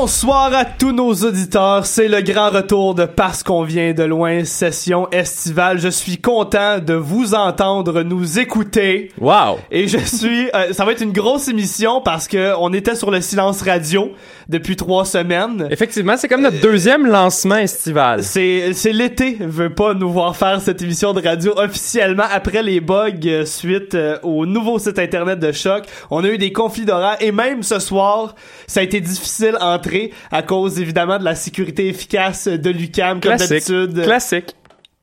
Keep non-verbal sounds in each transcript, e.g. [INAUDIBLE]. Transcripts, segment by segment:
Bonsoir à tous nos auditeurs, c'est le grand retour de Parce qu'on vient de loin, session estivale. Je suis content de vous entendre nous écouter. Wow! Et je suis, euh, ça va être une grosse émission parce que on était sur le silence radio depuis trois semaines. Effectivement, c'est comme notre deuxième lancement estival. C'est, c'est l'été veut pas nous voir faire cette émission de radio officiellement après les bugs euh, suite euh, au nouveau site internet de Choc. On a eu des conflits d'horaire et même ce soir, ça a été difficile à à cause évidemment de la sécurité efficace de l'UCAM comme d'habitude. Classique.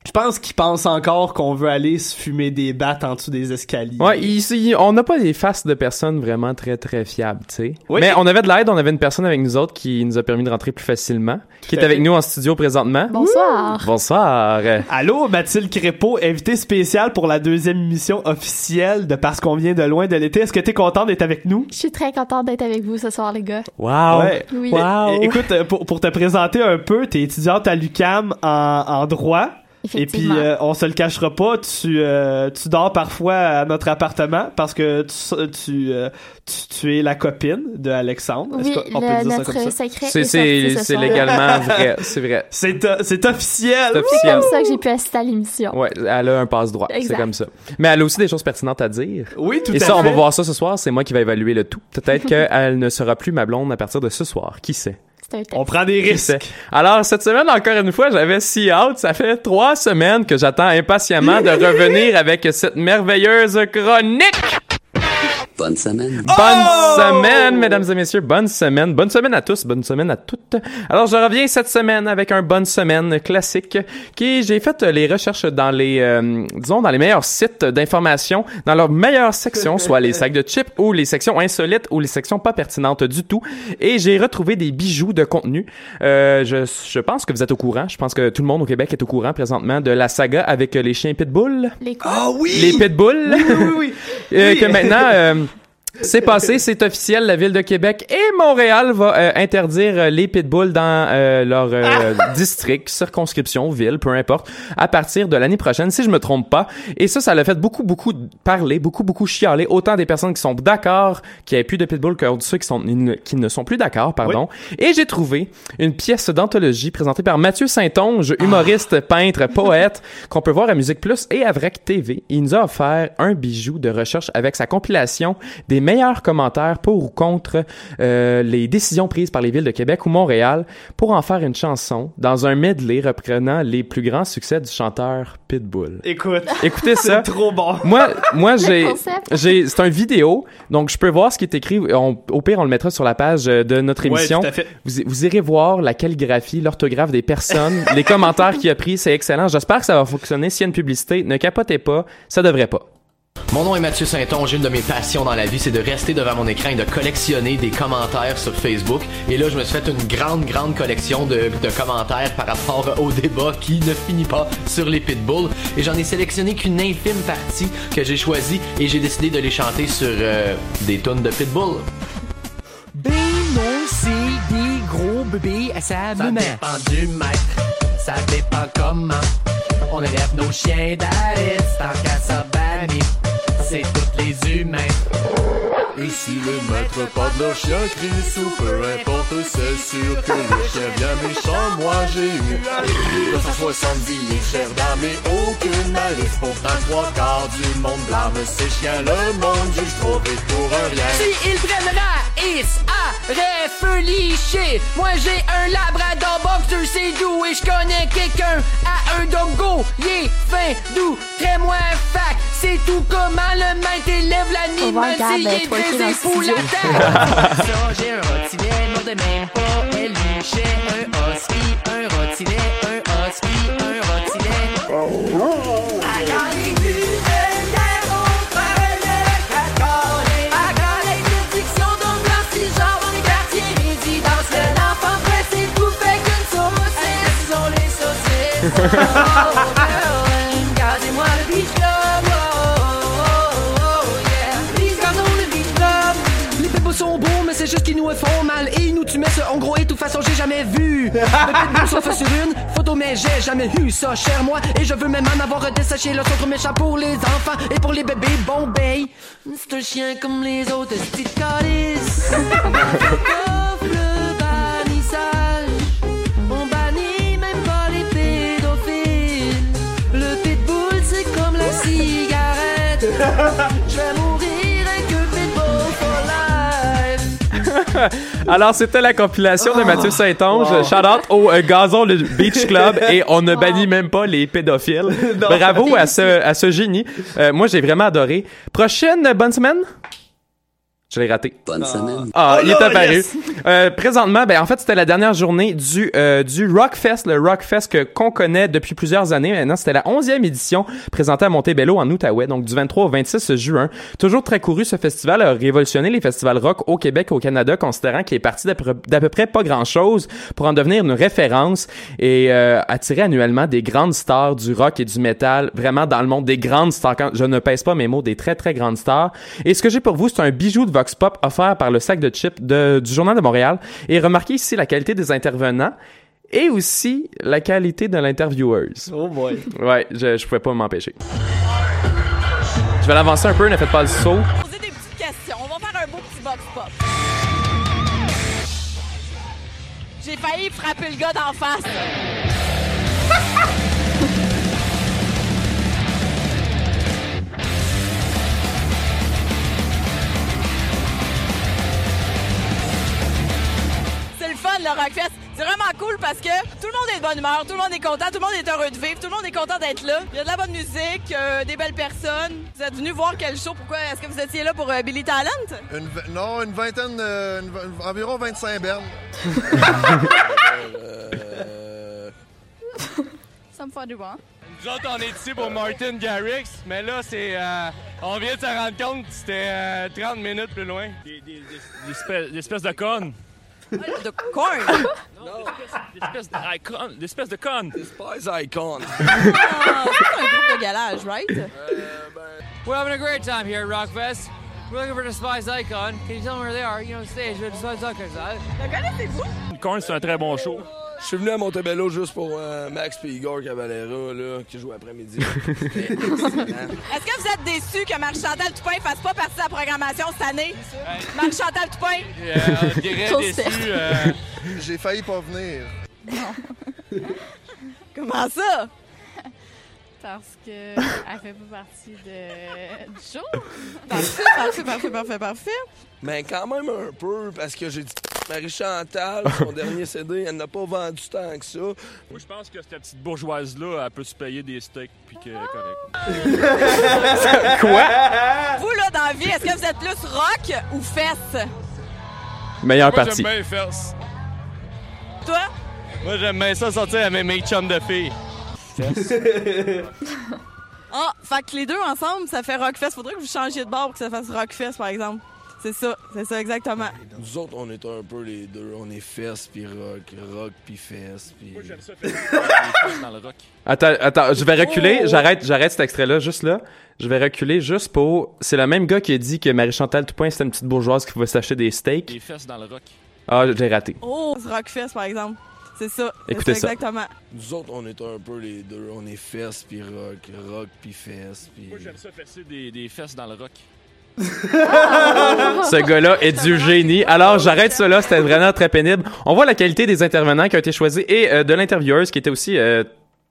Je pense qu'ils pensent encore qu'on veut aller se fumer des battes en dessous des escaliers. Ouais, ici, on n'a pas des faces de personnes vraiment très très fiables, tu sais. Oui. Mais on avait de l'aide, on avait une personne avec nous autres qui nous a permis de rentrer plus facilement, qui est avec nous en studio présentement. Bonsoir. Bonsoir. Allô, Mathilde Crépeau, invité spécial pour la deuxième émission officielle de Parce qu'on vient de loin de l'été. Est-ce que t'es content d'être avec nous? Je suis très contente d'être avec vous ce soir, les gars. Wow. Ouais. Oui. Wow. É- Écoute, euh, pour, pour te présenter un peu, t'es étudiante à l'UCAM en, en droit. Et puis, euh, on se le cachera pas, tu, euh, tu dors parfois à notre appartement parce que tu, tu, euh, tu, tu es la copine de Alexandre. Est-ce oui, qu'on peut dire ça notre comme ça? secret C'est est c'est ce légalement [LAUGHS] vrai, c'est vrai. C'est, euh, c'est officiel! C'est comme ça que j'ai pu assister à l'émission. Ouais, elle a un passe droit, c'est comme ça. Mais elle a aussi des choses pertinentes à dire. Oui, tout Et à ça, on va voir ça ce soir. C'est moi qui va évaluer le tout. Peut-être [LAUGHS] qu'elle ne sera plus ma blonde à partir de ce soir. Qui sait? C'est un test. On prend des risques. Alors, cette semaine, encore une fois, j'avais si hâte. Ça fait trois semaines que j'attends impatiemment de [LAUGHS] revenir avec cette merveilleuse chronique. Bonne semaine. Bonne semaine, mesdames et messieurs. Bonne semaine. Bonne semaine à tous. Bonne semaine à toutes. Alors, je reviens cette semaine avec un bonne semaine classique qui, j'ai fait les recherches dans les, euh, disons, dans les meilleurs sites d'information, dans leurs meilleures sections, soit les sacs de chips ou les sections insolites ou les sections pas pertinentes du tout. Et j'ai retrouvé des bijoux de contenu. Euh, je, je pense que vous êtes au courant. Je pense que tout le monde au Québec est au courant présentement de la saga avec les chiens pitbull. Les quoi? Ah oui! Les pitbulls. Oui, oui, oui. Euh, Oui. que maintenant euh, c'est passé, c'est officiel, la ville de Québec et Montréal va euh, interdire euh, les pitbulls dans euh, leur euh, [LAUGHS] district, circonscription, ville, peu importe, à partir de l'année prochaine, si je me trompe pas. Et ça, ça l'a fait beaucoup, beaucoup parler, beaucoup, beaucoup chialer. Autant des personnes qui sont d'accord qu'il n'y ait plus de pitbulls que ceux qui, sont, qui ne sont plus d'accord, pardon. Et j'ai trouvé une pièce d'anthologie présentée par Mathieu Saint-Onge, humoriste, peintre, poète, [LAUGHS] qu'on peut voir à Musique Plus et à Vrac TV. Il nous a offert un bijou de recherche avec sa compilation des meilleurs commentaires pour ou contre euh, les décisions prises par les villes de Québec ou Montréal pour en faire une chanson dans un medley reprenant les plus grands succès du chanteur Pitbull. Écoute, Écoutez [LAUGHS] ça. c'est trop bon. Moi, [LAUGHS] moi, j'ai, j'ai, c'est un vidéo, donc je peux voir ce qui est écrit. On- au pire, on le mettra sur la page euh, de notre Ouais, émission. tout à fait. Vous, vous irez voir la calligraphie, l'orthographe des personnes, les commentaires qu'il a pris, c'est excellent. J'espère que ça va fonctionner. S'il y a une publicité, ne capotez pas, ça devrait pas. Mon nom est Mathieu Saint-Onge. Une de mes passions dans la vie, c'est de rester devant mon écran et de collectionner des commentaires sur Facebook. Et là, je me suis fait une grande, grande collection de, de commentaires par rapport au débat qui ne finit pas sur les pitbulls. Et j'en ai sélectionné qu'une infime partie que j'ai choisie et j'ai décidé de les chanter sur euh, des tonnes de pitbull. Ben non, c'est des gros bébés à sa Ça dépend du maître, ça dépend comment. On élève nos chiens d'Alice, tant qu'à c'est tous les humains. Et si le maître pas de leur chien crisse ou peu importe, c'est sûr que le chien bien méchant, moi j'ai eu 270 chers dames et aucune malice. Pourtant trois quarts du monde blâme ces chiens, le monde juge trop vite pour un rien. Si ils prennent la is à Moi j'ai un labrador boxer, c'est doux et je connais quelqu'un à un dogo. Il est fin, doux, très moins fac. C'est tout comment le maître élève l'animal. S'il est le pour la. [LAUGHS] Ça, j'ai un rotinet, non de même pas. Elle un husky, un rotinet, sont beaux, mais c'est juste qu'ils nous font mal. Et ils nous tuent, ce en gros, et de toute façon, j'ai jamais vu. Pitbull sauf sur une photo, mais j'ai jamais eu ça, cher moi. Et je veux même en avoir desséché le centre méchant pour les enfants et pour les bébés Bombay. C'est un chien comme les autres, petites [LAUGHS] [LAUGHS] Alors, c'était la compilation de Mathieu Saint-Onge. Shout out au euh, Gazon le Beach Club et on ne bannit même pas les pédophiles. [LAUGHS] Bravo à ce, à ce génie. Euh, moi, j'ai vraiment adoré. Prochaine bonne semaine? Je l'ai raté. Bonne semaine. Ah, Oh il est là, apparu. yes! Euh, présentement, ben en fait, c'était la dernière journée du euh, du Rockfest, le Rockfest que qu'on connaît depuis plusieurs années. Maintenant, c'était la 11e édition présentée à Montebello en Outaouais, donc du 23 au 26 juin. Toujours très couru, ce festival a révolutionné les festivals rock au Québec et au Canada, considérant qu'il est parti d'à peu, d'à peu près pas grand-chose pour en devenir une référence et euh, attirer annuellement des grandes stars du rock et du métal, vraiment dans le monde des grandes stars. Quand je ne pèse pas mes mots, des très très grandes stars. Et ce que j'ai pour vous, c'est un bijou de Vox Pop offert par le sac de chips de, du Journal de Montréal. Et remarquez ici la qualité des intervenants et aussi la qualité de l'intervieweuse. Oh boy. Ouais, je, je pouvais pas m'empêcher. Je vais l'avancer un peu, ne faites pas le saut. poser des petites questions. On va faire un beau petit box pop. J'ai failli frapper le gars d'en face. Fun, le Rockfest. C'est vraiment cool parce que tout le monde est de bonne humeur, tout le monde est content, tout le monde est heureux de vivre, tout le monde est content d'être là. Il y a de la bonne musique, euh, des belles personnes. Vous êtes venus voir quel show? Pourquoi? Est-ce que vous étiez là pour euh, Billy Talent? Une non, une vingtaine, euh, une environ 25 bernes. Ça me fait du bon. Nous autres, on est ici pour Martin Garrix, mais là, c'est. euh, on vient de se rendre compte que c'était euh, 30 minutes plus loin. Des, des espèces de connes. [LAUGHS] De corn? Des espèces d'icônes. Des espèces de connes. Des spies icons. [LAUGHS] Ah, c'est un groupe de galage, right? We're having a great time here at Rockfest. We're looking for the Spies Icon. Can you tell them where they are? You know, on stage Icon's at. Le connaissez-vous? Corn, c'est un très bon show. Je suis venu à Montebello juste pour euh, Max et Igor Cavalera, là, qui joue après-midi. C'était [LAUGHS] excellent. Est-ce que vous êtes déçus que Marc-Chantal Toupin fasse pas partie de la programmation cette année? Marc-Chantal Toupin? Euh, dirait déçu. euh, J'ai failli pas venir. Comment ça? Parce que [LAUGHS] elle fait pas partie de... du show. [LAUGHS] Parfait, parfait, parfait, parfait, parfait. Mais quand même un peu, parce que j'ai dit Marie-Chantal, [LAUGHS] son dernier CD, elle n'a pas vendu tant que ça. Moi, je pense que cette petite bourgeoise-là, elle peut se payer des steaks, puis que correct. Vous, là, dans la vie, est-ce que vous êtes plus rock ou fesses? Meilleure Moi, partie. j'aime bien les fesses. Toi? Moi, j'aime bien ça sortir avec mes chums de filles. [LAUGHS] Ah, fait que les deux ensemble, ça fait Rockfest. Faudrait que vous changiez de bord pour que ça fasse Rockfest, par exemple. C'est ça, c'est ça exactement. Nous autres, on est un peu les deux. On est fesses puis rock, rock puis fesses. Puis... Moi, j'aime ça [LAUGHS] dans le rock. Attends, attends, je vais reculer. Oh! J'arrête, j'arrête cet extrait-là, juste là. Je vais reculer juste pour. C'est le même gars qui a dit que Marie-Chantal Toupin, c'était une petite bourgeoise qui pouvait s'acheter des steaks. Les fesses dans le rock. Ah, j'ai raté. Oh, Rockfest, par exemple. C'est ça. Écoutez ça. Exactement. Nous autres, on est un peu les deux. On est fesses puis rock, rock puis fesses. Puis... Moi, j'aime ça fesser des, des fesses dans le rock. Ce gars-là est du génie. Alors, j'arrête cela. C'était vraiment très pénible. On voit la qualité des intervenants qui ont été choisis et euh, de l'intervieweuse qui était aussi euh,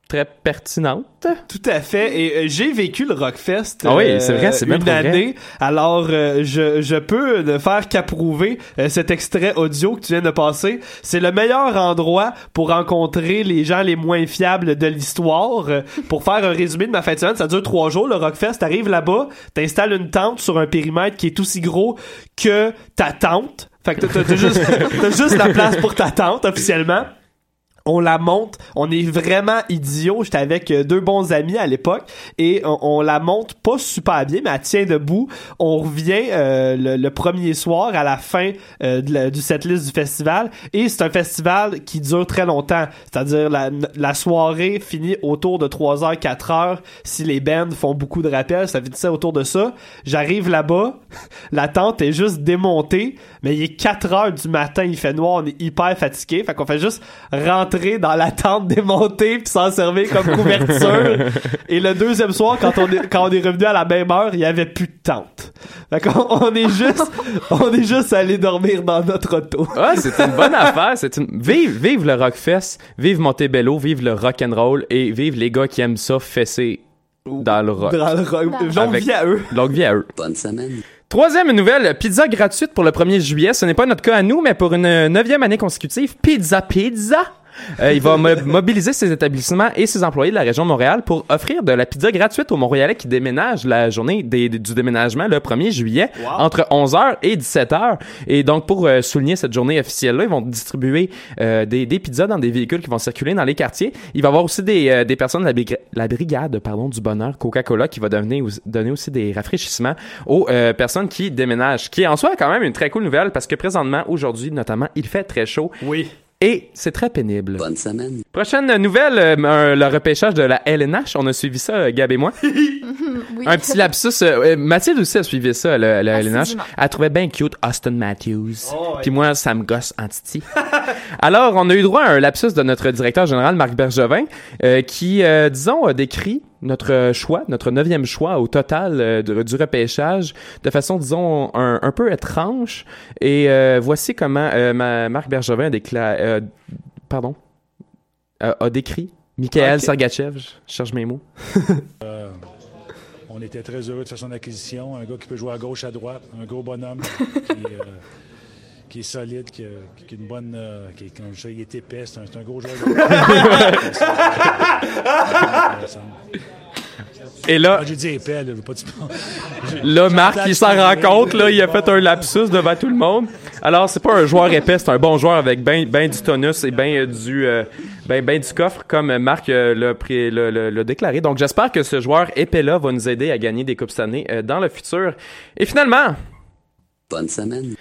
très pertinente. Tout à fait. Et euh, j'ai vécu le Rockfest. Ah oui, euh, c'est vrai, c'est même une vrai. année. Alors, euh, je, je peux ne faire qu'approuver euh, cet extrait audio que tu viens de passer. C'est le meilleur endroit pour rencontrer les gens les moins fiables de l'histoire. Euh, pour faire un résumé de ma fête de semaine, ça dure trois jours. Le Rockfest, t'arrives là-bas, t'installes une tente sur un périmètre qui est aussi gros que ta tente. Fait que t'as- juste, t'as juste la place pour ta tente officiellement on la monte, on est vraiment idiot. J'étais avec euh, deux bons amis à l'époque et on, la monte pas super bien, mais elle tient debout. On revient euh, le, premier soir à la fin euh, de la- du setlist du festival et c'est un festival qui dure très longtemps. C'est-à-dire la, la soirée finit autour de 3h, 4h si les bands font beaucoup de rappels, ça finit ça autour de ça. J'arrive là-bas, [LAUGHS] la tente est juste démontée, mais il est 4h du matin, il fait noir, on est hyper fatigué, fait qu'on fait juste rentrer dans la tente démontée puis s'en servir comme couverture. [LAUGHS] Et le deuxième soir, quand on est, quand on est revenu à la même heure, il y avait plus de tente. Fait qu'on on est juste, on est juste allé dormir dans notre auto. Ah, c'est une bonne affaire. C'est une... Vive, vive le Rockfest, vive Montebello, vive le rock'n'roll et vive les gars qui aiment ça fesser dans le rock. Dans le rock. Longue Avec- vie à eux. Longue vie à eux. Bonne semaine. Troisième nouvelle, pizza gratuite pour le 1er juillet. Ce n'est pas notre cas à nous, mais pour une neuvième année consécutive, Pizza Pizza. Euh, il va mo- mobiliser ses établissements et ses employés de la région de Montréal pour offrir de la pizza gratuite aux Montréalais qui déménagent la journée des- du déménagement le 1er juillet entre 11h et 17h. Et donc, pour euh, souligner cette journée officielle-là, ils vont distribuer euh, des, des pizzas dans des véhicules qui vont circuler dans les quartiers. Il va y avoir aussi des, des personnes de la, brig- la brigade pardon, du bonheur Coca-Cola qui va donner, aussi- donner aussi des rafraîchissements aux personnes qui déménagent. Qui en soi quand même une très cool nouvelle parce que présentement, aujourd'hui notamment, il fait très chaud. Oui. Et c'est très pénible. Bonne semaine. Prochaine nouvelle, euh, le repêchage de la LNH. On a suivi ça, Gab et moi. [LAUGHS] [LAUGHS] oui. Un petit lapsus. euh, euh, Mathilde aussi a suivi ça, le, le LNH. Elle trouvait bien cute Austin Matthews. Oh, ouais. Puis moi, ça me gosse en titi. [LAUGHS] Alors, on a eu droit à un lapsus de notre directeur général, Marc Bergevin, euh, qui, euh, disons, a décrit notre choix, notre neuvième choix au total euh, de- du repêchage de façon, disons, un, un peu étrange. Et euh, voici comment euh, ma- Marc Bergevin euh, pardon? Euh, a décrit Michael Ok. Sergachev. Je cherche mes mots. [LAUGHS] Euh, on était très heureux de faire son acquisition. Un gars qui peut jouer à gauche, à droite, un gros bonhomme [LAUGHS] qui, euh, qui est solide, qui a, qui a une bonne. euh, qui est, comme je dis, il est épais, c'est un, c'est un gros joueur. de- [LAUGHS] Et là, Ah, j'ai dit épais, là, je veux pas dire- Là, Marc, il s'en rend compte, là, il a fait un lapsus devant tout le monde. Alors, c'est pas un joueur épais, c'est un bon joueur avec ben, ben du tonus et ben euh, du, euh, ben, ben du coffre, comme Marc euh, l'a pré- l'a- l'a- l'a déclaré. Donc, j'espère que ce joueur épais-là va nous aider à gagner des Coupes cette année euh, dans le futur. Et finalement, Bonne semaine.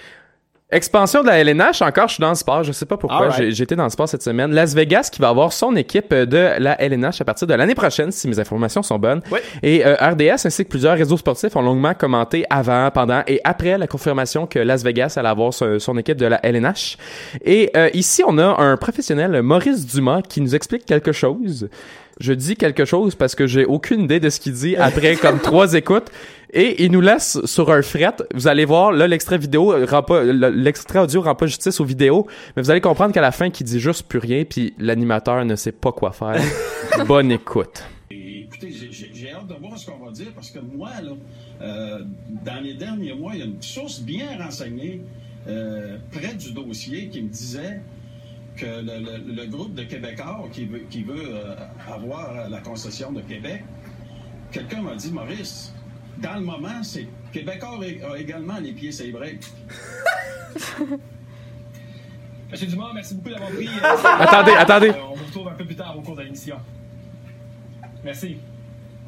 Expansion de la LNH, encore, je suis dans le sport, je sais pas pourquoi, j'ai été dans le sport cette semaine. Las Vegas qui va avoir son équipe de la LNH à partir de l'année prochaine, si mes informations sont bonnes. Ouais. Et euh, RDS ainsi que plusieurs réseaux sportifs ont longuement commenté avant, pendant et après la confirmation que Las Vegas allait avoir son, son équipe de la LNH. Et euh, ici, on a un professionnel, Maurice Dumas, qui nous explique quelque chose. Je dis quelque chose parce que j'ai aucune idée de ce qu'il dit après comme [LAUGHS] trois écoutes. Et il nous laisse sur un fret. Vous allez voir, là, l'extrait vidéo rend pas, le- l'extrait audio rend pas justice aux vidéos, mais vous allez comprendre qu'à la fin, qu'il dit juste plus rien, puis l'animateur ne sait pas quoi faire. [LAUGHS] Bonne écoute. Écoutez, j'ai- hâte de voir ce qu'on va dire parce que moi, là, euh, dans les derniers mois, il y a une source bien renseignée euh, près du dossier qui me disait que le, le- le groupe de Québécois qui veut, qui veut euh, avoir la concession de Québec, quelqu'un m'a dit, Maurice, dans le moment, c'est Québécois a également les pieds breaks. [LAUGHS] Monsieur Dumas, merci beaucoup d'avoir pris. [LAUGHS] Attendez, attendez. Euh, on vous retrouve un peu plus tard au cours de l'émission. Merci.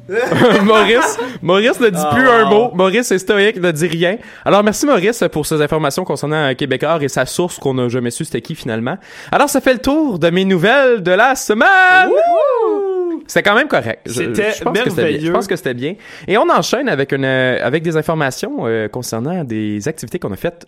[LAUGHS] Maurice, Maurice ne dit plus un mot. Maurice est stoïque, ne dit rien. Alors merci Maurice pour ces informations concernant euh, Québécois et sa source qu'on n'a jamais su c'était qui finalement. Alors ça fait le tour de mes nouvelles de la semaine. C'était quand même correct. C'était merveilleux. Je pense que c'était bien. Et on enchaîne avec une euh, avec des informations euh, concernant des activités qu'on a faites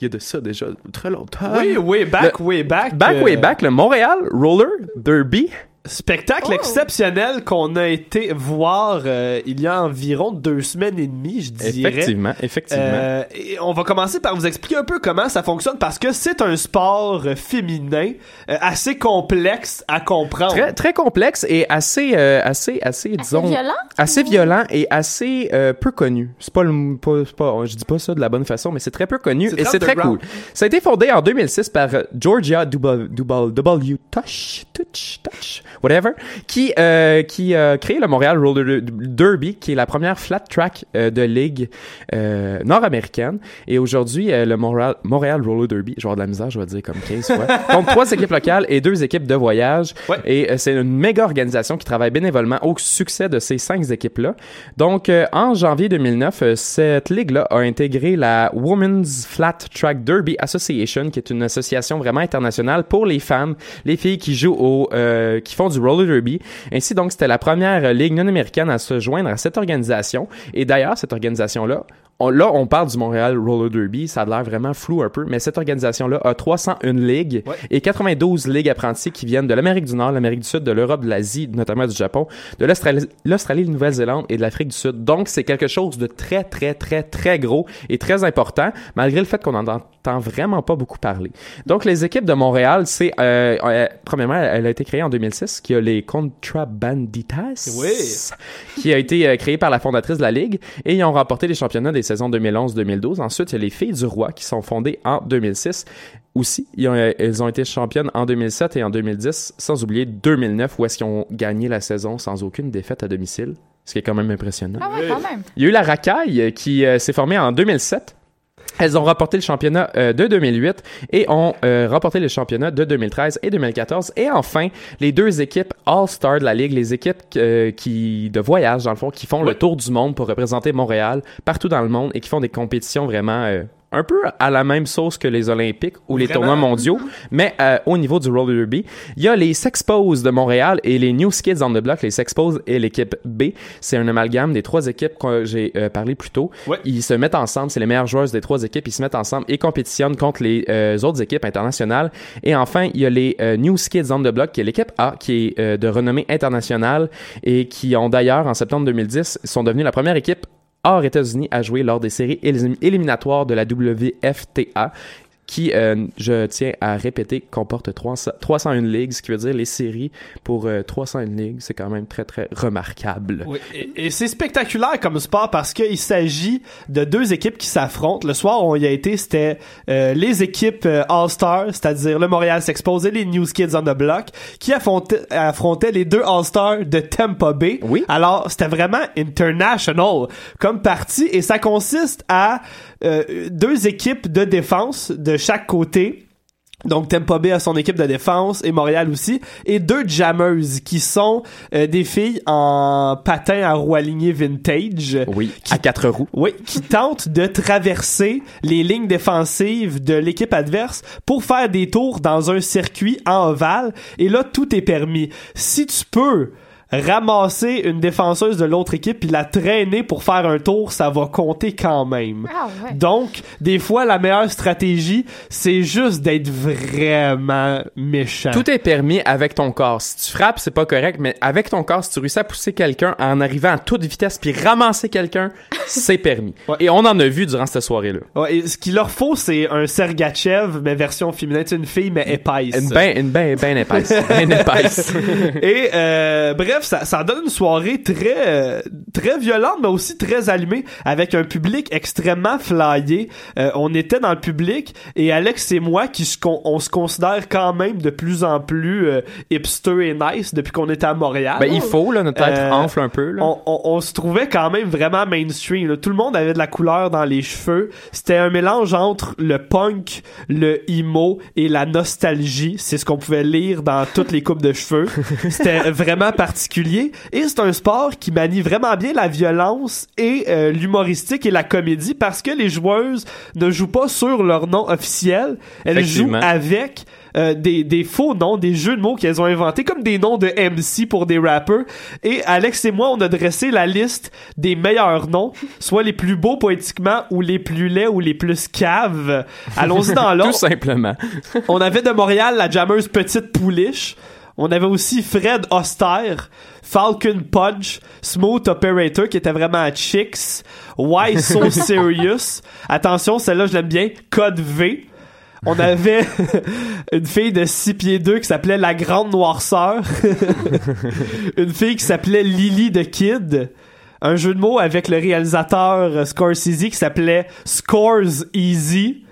il y a de ça déjà très longtemps. Oui, way back, Le- way back. Back euh, way back, le Montréal Roller Derby. Spectacle exceptionnel qu'on a été voir euh, il y a environ deux semaines et demie, je dirais. Effectivement, effectivement. Euh, et on va commencer par vous expliquer un peu comment ça fonctionne parce que c'est un sport euh, féminin euh, assez complexe à comprendre. Très, très complexe et assez, euh, assez, assez, disons, violent? assez violent et assez euh, peu connu. C'est pas le, pas, c'est pas, je dis pas ça de la bonne façon, mais c'est très peu connu C'est et très c'est très cool. Ça a été fondé en 2006 par euh, Georgia W, W, W Touch, Touch, Touch, whatever, qui, euh, qui a créé le Montréal Roller Derby, qui est la première flat track euh, de ligue euh, nord-américaine. Et aujourd'hui, euh, le Montréal, Montréal Roller Derby, je vais avoir de la misère, je vais dire comme 15 fois, [LAUGHS] compte trois équipes locales et deux équipes de voyage. Et euh, c'est une méga organisation qui travaille bénévolement au succès de ces cinq équipes-là. Donc, euh, en janvier 2009, euh, cette ligue-là a intégré la Women's Flat Track Derby Association, qui est une association vraiment internationale pour les femmes, les filles qui jouent au, euh, qui font du roller derby. Ainsi, donc, c'était la première euh, ligue non-américaine à se joindre à cette organisation. Et d'ailleurs, cette organisation-là, on- là, on parle du Montréal Roller Derby, ça a l'air vraiment flou un peu, mais cette organisation-là a 301 ligues et 92 ligues apprenties qui viennent de l'Amérique du Nord, l'Amérique du Sud, de l'Europe, de l'Asie, notamment du Japon, de l'Australie, l'Australie, de Nouvelle-Zélande et de l'Afrique du Sud. Donc, c'est quelque chose de très, très, très, très gros et très important, malgré le fait qu'on en entend vraiment pas beaucoup parler. Donc, les équipes de Montréal, c'est, euh, euh, premièrement, elle a été créée en 2006, qui a les Contrabanditas Oui. qui a été euh, créé par la fondatrice de la Ligue et ils ont remporté les championnats des saisons 2011-2012. Ensuite, il y a les Filles du Roi qui sont fondées en 2006. Aussi, ils ont, euh, elles ont été championnes en 2007 et en 2010, sans oublier 2009 où est-ce qu'ils ont gagné la saison sans aucune défaite à domicile, ce qui est quand même impressionnant. Ah ouais, quand même. Il y a eu la Racaille qui euh, s'est formée en 2007. Elles ont remporté le championnat euh, de 2008 et ont euh, remporté le championnat de 2013 et 2014. Et enfin, les deux équipes All-Star de la Ligue, les équipes euh, qui de voyage, dans le fond, qui font le tour du monde pour représenter Montréal partout dans le monde et qui font des compétitions vraiment... un peu à la même sauce que les Olympiques ou les Vraiment? tournois mondiaux, mais euh, au niveau du roller derby, il y a les Sexpos de Montréal et les New Skids on the Block, les Sexpos et l'équipe B. C'est un amalgame des trois équipes que j'ai euh, parlé plus tôt. Ils se mettent ensemble, c'est les meilleures joueuses des trois équipes, ils se mettent ensemble et compétitionnent contre les euh, autres équipes internationales. Et enfin, il y a les New Skids on the Block, qui est l'équipe A, qui est de renommée internationale et qui ont d'ailleurs, en septembre 2010, sont devenus la première équipe hors États-Unis à jouer lors des séries élim- éliminatoires de la WFTA qui, euh, je tiens à répéter, comporte 300 301 ligues, ce qui veut dire les séries pour euh, 301 ligues. C'est quand même très, très remarquable. Oui, et, et c'est spectaculaire comme sport parce qu'il s'agit de deux équipes qui s'affrontent. Le soir où on y a été, c'était euh, les équipes euh, All-Stars, c'est-à-dire le Montréal s'expose et les News Kids on the Block, qui affrontaient, affrontaient les deux All-Stars de Tampa Bay. Oui. Alors, c'était vraiment international comme partie et ça consiste à euh, deux équipes de défense de chaque côté. Donc Tampa Bay a son équipe de défense et Montréal aussi et deux jammers qui sont euh, des filles en patin à roue alignée vintage. Oui, à quatre roues. Oui, qui tentent de traverser les lignes défensives de l'équipe adverse pour faire des tours dans un circuit en ovale et là tout est permis. Si tu peux ramasser une défenseuse de l'autre équipe puis la traîner pour faire un tour, ça va compter quand même. Ah ouais. Donc, des fois, la meilleure stratégie, c'est juste d'être vraiment méchant. Tout est permis avec ton corps. Si tu frappes, c'est pas correct, mais avec ton corps, si tu réussis à pousser quelqu'un en arrivant à toute vitesse puis ramasser quelqu'un, [LAUGHS] c'est permis. Et on en a vu durant cette soirée-là. Ouais, et ce qu'il leur faut, c'est un Sergachev, mais version féminine. C'est une fille, mais épaisse. Une ben, une ben, ben épaisse. [LAUGHS] Ben épaisse. et euh, bref, ça, ça donne une soirée très euh, très violente, mais aussi très allumée, avec un public extrêmement flyé. Euh, on était dans le public et Alex et moi, qui se con- on se considère quand même de plus en plus euh, hipster et nice depuis qu'on était à Montréal. Ben, il faut, là, notre tête Euh, enfle un peu, là. On, on- on se trouvait quand même vraiment mainstream. là. Tout le monde avait de la couleur dans les cheveux. C'était un mélange entre le punk, le emo et la nostalgie. C'est ce qu'on pouvait lire dans toutes les coupes de cheveux. [LAUGHS] C'était vraiment particulier et c'est un sport qui manie vraiment bien la violence et euh, l'humoristique et la comédie parce que les joueuses ne jouent pas sur leur nom officiel, elles jouent avec euh, des, des faux noms, des jeux de mots qu'elles ont inventés comme des noms de MC pour des rappers. Et Alex et moi, on a dressé la liste des meilleurs noms, soit les plus beaux poétiquement ou les plus laids ou les plus caves. Allons-y dans [LAUGHS] l'ordre. Tout simplement. On avait de Montréal la jammeuse Petite Pouliche. On avait aussi Fred Austère, Falcon Punch, Smooth Operator qui était vraiment chicks, Why So [LAUGHS] Serious. Attention, celle-là je l'aime bien, Code V. On avait [LAUGHS] une fille de 6 pieds 2 qui s'appelait La Grande Noirceur. [LAUGHS] une fille qui s'appelait Lily the Kid. Un jeu de mots avec le réalisateur euh, Scorsese qui s'appelait Scores Easy.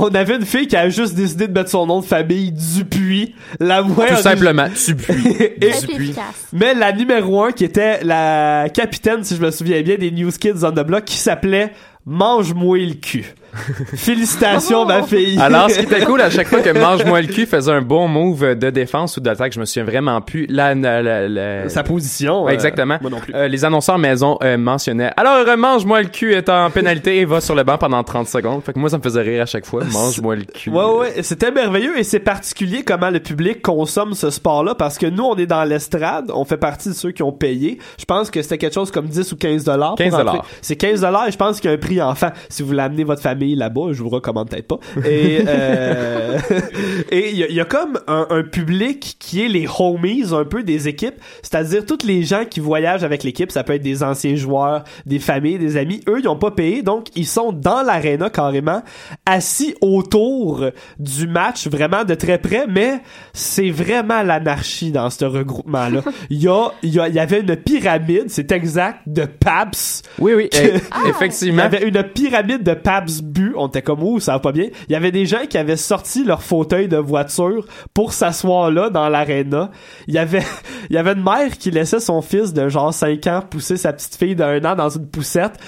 On avait une fille qui a juste décidé de mettre son nom de famille Dupuis. La moins Tout simplement, Dupuis. [LAUGHS] Et- Dupuis. mais la numéro un qui était la capitaine, si je me souviens bien, des News Kids on the Block, qui s'appelait Mange-moi le cul. [LAUGHS] Félicitations, ma fille. Alors, ce qui était [LAUGHS] cool, à chaque fois que Mange-moi le cul faisait un bon move de défense ou d'attaque, je me souviens vraiment plus la, la, la- la- Sa position. Ouais, euh, exactement. moi non plus. Euh, les annonceurs maison euh, mentionnaient Alors, euh, mange-moi le cul est en pénalité et va sur le banc pendant 30 secondes. Fait que moi, ça me faisait rire à chaque fois. Mange-moi le cul. Ouais, ouais, c'était merveilleux et c'est particulier comment le public consomme ce sport-là parce que nous, on est dans l'estrade, on fait partie de ceux qui ont payé. Je pense que c'était quelque chose comme 10 ou 15 dollars. 15 dollars. C'est 15 dollars et je pense qu'il y a un prix enfant. Si vous voulez amener votre famille là-bas, je vous recommande peut-être pas. Et euh, [LAUGHS] et il y, a- il y a comme un, un public qui est les homies un peu des équipes, c'est-à-dire tous les gens qui voyagent avec l'équipe, ça peut être des anciens joueurs, des familles, des amis, eux ils ont pas payé donc ils sont dans l'aréna carrément assis autour du match vraiment de très près mais c'est vraiment l'anarchie dans ce regroupement là. [LAUGHS] Il y a il y, y avait une pyramide, c'est exact de Paps. Oui oui, Que- eh, [LAUGHS] Il y effectivement. avait une pyramide de Pabst On était comme, ouh, ça va pas bien. Il y avait des gens qui avaient sorti leur fauteuil de voiture pour s'asseoir là, dans l'aréna. Il y avait, [LAUGHS] il y avait une mère qui laissait son fils de genre 5 ans pousser sa petite fille d'un an dans une poussette.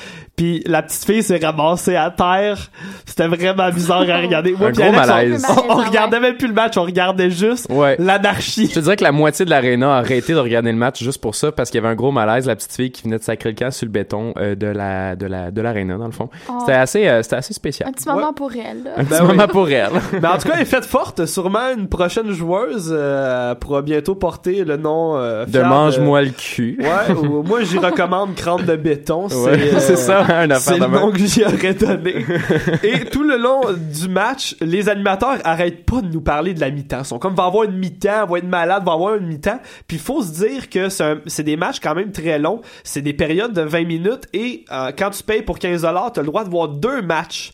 Puis la petite fille s'est ramassée à terre. C'était vraiment bizarre à regarder. Moi, Un gros Alex, malaise. On, on regardait même plus le match, on regardait juste Ouais. l'anarchie. Je te dirais que la moitié de l'aréna a arrêté de regarder le match juste pour ça parce qu'il y avait un gros malaise, la petite fille qui venait de sacrer le camp sur le béton euh, de la de la de l'aréna dans le fond. Oh. C'était assez euh, c'était assez spécial. Un petit moment pour elle. là. Un petit Ben oui. moment pour elle. Mais [LAUGHS] en tout cas, elle est faite forte. Sûrement une prochaine joueuse euh, pourra bientôt porter le nom euh, de mange-moi le cul. Ouais, ou moi j'y recommande crâne de béton. [LAUGHS] C'est Ouais, euh, [LAUGHS] c'est affaire le nom que j'y aurais donné. [LAUGHS] Et tout le long du match, les animateurs arrêtent pas de nous parler de la mi-temps. Ils sont comme va avoir une mi-temps, va être malade, va avoir une mi-temps. Puis il faut se dire que c'est des matchs quand même très longs. C'est des périodes de 20 minutes et euh, quand tu payes pour 15 dollars, t'as le droit de voir deux matchs.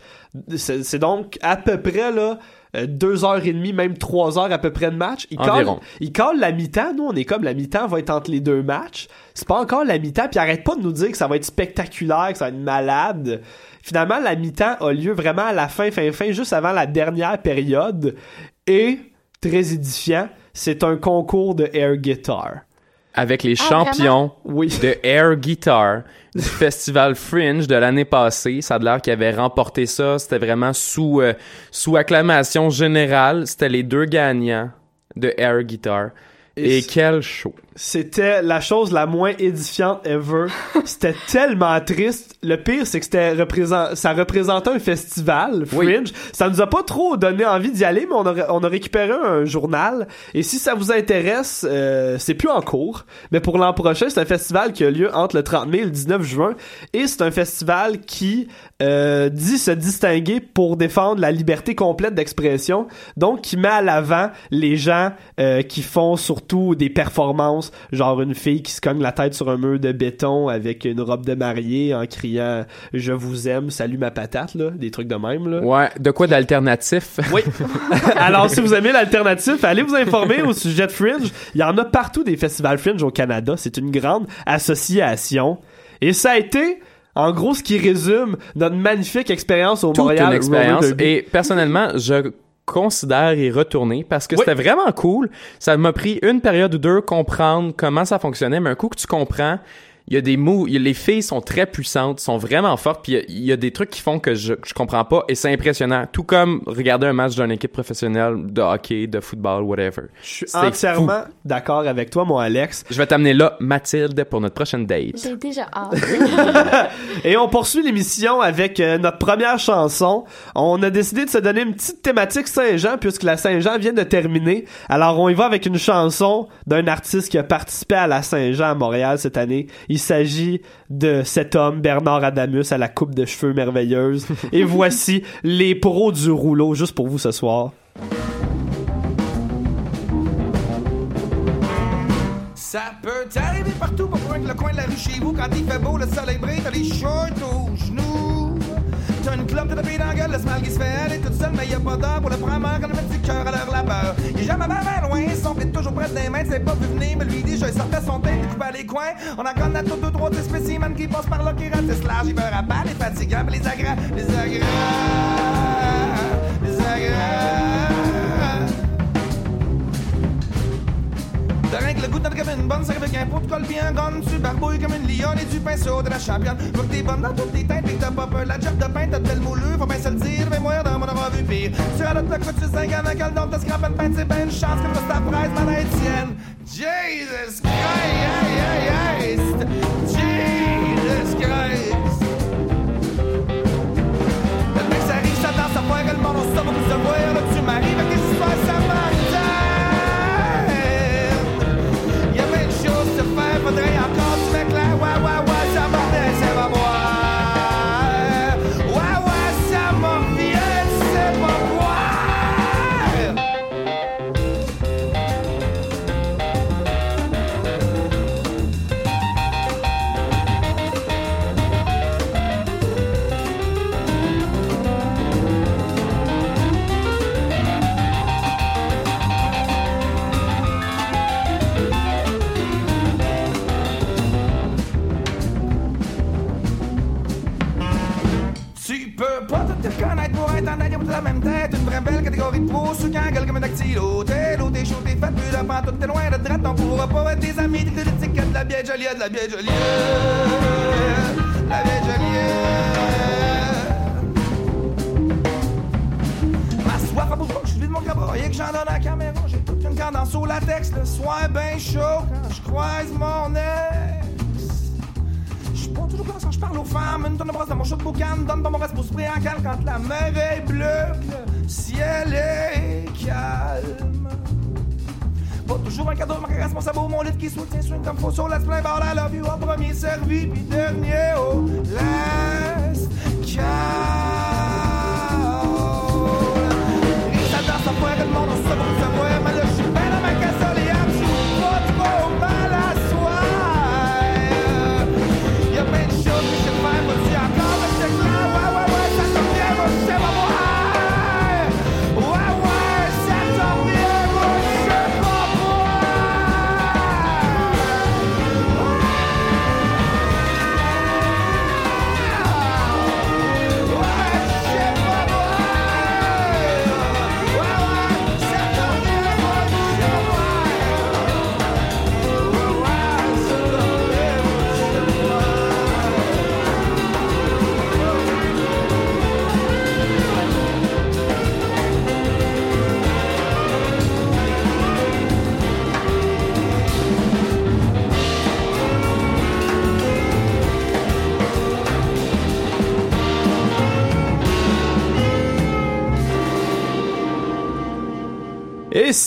C'est donc à peu près là. Euh, deux heures et demie, même trois heures à peu près de match. Ils Environ. calent, ils calent la mi-temps. Nous, on est comme la mi-temps va être entre les deux matchs. C'est pas encore la mi-temps. Puis arrête pas de nous dire que ça va être spectaculaire, que ça va être malade. Finalement, la mi-temps a lieu vraiment à la fin, fin, fin, juste avant la dernière période. Et, très édifiant, c'est un concours de air guitar. avec les Ah, champions Oui. de Air Guitar du festival Fringe de l'année passée. Ça a l'air qu'ils avaient remporté ça. C'était vraiment sous, euh, sous acclamation générale. C'était les deux gagnants de Air Guitar. Et Et, quel show. C'était la chose la moins édifiante ever. [LAUGHS] C'était tellement triste. Le pire, c'est que c'était représent... ça représentait un festival, Fringe. Ça nous a pas trop donné envie d'y aller, mais on a, on a récupéré un journal. Et si ça vous intéresse, euh, c'est plus en cours. Mais pour l'an prochain, c'est un festival qui a lieu entre le 30 mai et le 19 juin. Et c'est un festival qui euh, dit se distinguer pour défendre la liberté complète d'expression. Donc, qui met à l'avant les gens euh, qui font surtout des performances, genre une fille qui se cogne la tête sur un mur de béton avec une robe de mariée en criant « Je vous aime, salut ma patate », là, des trucs de même. Là. Ouais, de quoi d'alternatif? [LAUGHS] Oui. Alors, si vous aimez l'alternative, allez vous informer au sujet de Fringe. Il y en a partout des festivals Fringe au Canada. C'est une grande association. Et ça a été, en gros, ce qui résume notre magnifique expérience au Toute Montréal une expérience. Et personnellement, je considère y retourner parce que Oui. c'était vraiment cool. Ça m'a pris une période ou deux comprendre comment ça fonctionnait, mais un coup que tu comprends, il y a des mots, les filles sont très puissantes, sont vraiment fortes, puis il y a- il y, a des trucs qui font que je, je comprends pas, et c'est impressionnant. Tout comme regarder un match d'une équipe professionnelle de hockey, de football, whatever. Je suis entièrement d'accord avec toi, mon Alex. Je vais t'amener là, Mathilde, pour notre prochaine date. J'ai déjà hâte. [LAUGHS] Et on poursuit l'émission avec euh, notre première chanson. On a décidé de se donner une petite thématique Saint-Jean puisque la Saint-Jean vient de terminer. Alors on y va avec une chanson d'un artiste qui a participé à la Saint-Jean à Montréal cette année. Il s'agit de cet homme, Bernard Adamus, à la coupe de cheveux merveilleuse. Et [LAUGHS] voici les pros du rouleau juste pour vous ce soir. Ça peut t'arriver partout, pas que le coin de la rue chez vous. Quand il fait beau, le soleil brille, t'as les shorts aux genoux. T'as une clope de tapis dans la gueule, le smile qui se fait aller toute seule, mais y a pas d'heure pour le prendre quand on met du cœur à leur labeur. Il est jamais bien, loin, son pied toujours près des mains, c'est pas vu venir, mais lui déjà il sortait son tête, il coupait les coins. On en connaît tout deux, trois, spécimens qui passent par là, qui ratissent large, ils veulent à les fatigants, les agrès, les agrès, les agrès. T'as rien que le goût de comme une bonne serve avec un pot de colle bien gonne Tu barbouilles comme du pinceau de la championne. Faut que t'es bonne dans toutes tes teintes et que t'as pas peur. La job de pain, t'as de belles moulures, faut bien se le dire Mais moi, dans mon aura vu pire Tu radotes le coup, tu sais avec quel don t'as scrapé de pain C'est ben une chance que ta presse, m'en Étienne Jesus Christ! Jesus Christ! Le mec ça rit, ça danse, ça voit le monde, on se voir Là tu m'arrives avec peau, sous quand gueule comme un dactylo. T'es l'eau, t'es chaud, t'es fait, plus de pantoute, t'es loin de drette, on pourra pas être des amis. T'es de l'étiquette de la bière jolie, de la bière jolie. La bière jolie. Ma soif à bout de je suis de mon cabaret et que j'en donne à la caméra. J'ai toute une cadence au latex, le soir ben chaud quand je croise mon pas toujours quand je parle aux femmes. Une tonne de brosse dans mon chaud de boucan. Donne pas mon reste pour se en calme quand la mer est bleue. Ciel est calme. Pas toujours un cadeau, ma mon sabot, mon lit qui soutient swing comme faux sur let's play ball. I love you en premier servi, puis dernier au last call.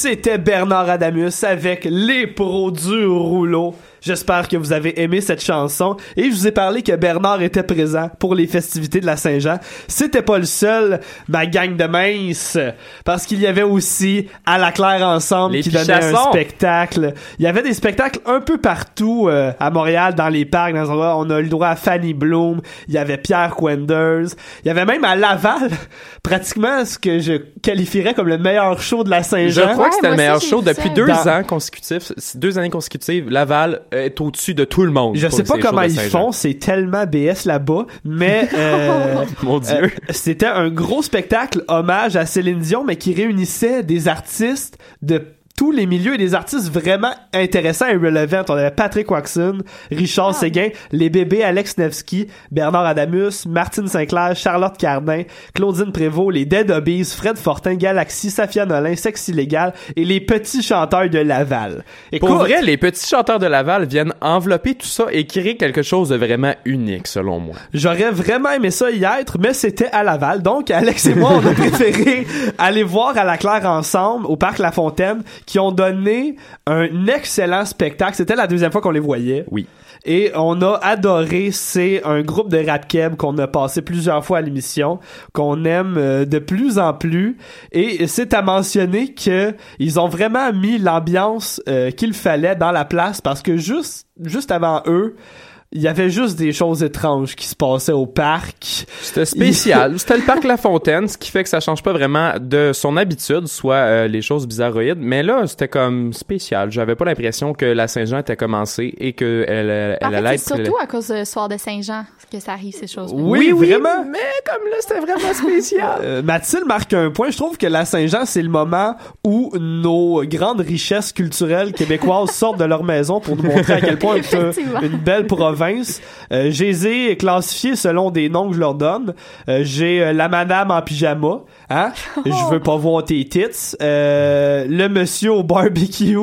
C'était Bernard Adamus avec les pros du rouleau. J'espère que vous avez aimé cette chanson et je vous ai parlé que Bernard était présent pour les festivités de la Saint-Jean. C'était pas le seul, ma gang de minces, parce qu'il y avait aussi à la Claire ensemble Les qui donnait un spectacle. Il y avait des spectacles un peu partout euh, à Montréal, dans les parcs, dans les endroits. On a eu le droit à Fanny Bloom, il y avait Pierre Quenders, il y avait même à Laval, [LAUGHS] pratiquement ce que je qualifierais comme le meilleur show de la Saint-Jean. Je crois que c'était le meilleur show depuis deux Dans- ans consécutifs. Deux années consécutives, Laval est au-dessus de tout le monde. Je sais pas comment ils font, c'est tellement BS là-bas, mais [LAUGHS] euh, Mon Dieu. euh, c'était un gros spectacle hommage à Céline Dion, mais qui réunissait des artistes de tous les milieux et des artistes vraiment intéressants et relevant. On avait Patrick Waxon, Richard Séguin, les bébés Alex Nevsky, Bernard Adamus, Martine Sinclair, Charlotte Cardin, Claudine Prévost, les Dead Hobbies, Fred Fortin, Galaxy, Safia Nolin, Sexy Légal et les petits chanteurs de Laval. Pour vrai, les petits chanteurs de Laval viennent envelopper tout ça et créer quelque chose de vraiment unique, selon moi. J'aurais vraiment aimé ça y être, mais c'était à Laval. Donc, Alex et moi, on a [LAUGHS] préféré aller voir à la Claire ensemble au Parc La Fontaine, qui ont donné un excellent spectacle. C'était la deuxième fois qu'on les voyait. Oui. Et on a adoré, c'est un groupe de rap keb qu'on a passé plusieurs fois à l'émission, qu'on aime euh, de plus en plus. Et c'est à mentionner que ils ont vraiment mis l'ambiance euh, qu'il fallait dans la place parce que juste, juste avant eux, il y avait juste des choses étranges qui se passaient au parc. C'était spécial. C'était le parc La Fontaine, ce qui fait que ça change pas vraiment de son habitude, soit euh, les choses bizarroïdes. Mais là, c'était comme spécial. J'avais pas l'impression que la Saint-Jean était commencée et que elle, elle En fait, allait c'est être. surtout à cause du soir de Saint-Jean que ça arrive, ces choses Oui, vraiment. Mais comme là, c'était vraiment spécial. [LAUGHS] Euh, Mathilde marque un point. Je trouve que la Saint-Jean, c'est le moment où nos grandes richesses culturelles québécoises sortent de leur maison pour nous montrer à quel point on [LAUGHS] une belle province. Euh, je les ai classifiés selon des noms que je leur donne. Euh, J'ai euh, la madame en pyjama. Hein? [LAUGHS] Je veux pas voir tes tits. Euh, le monsieur au barbecue.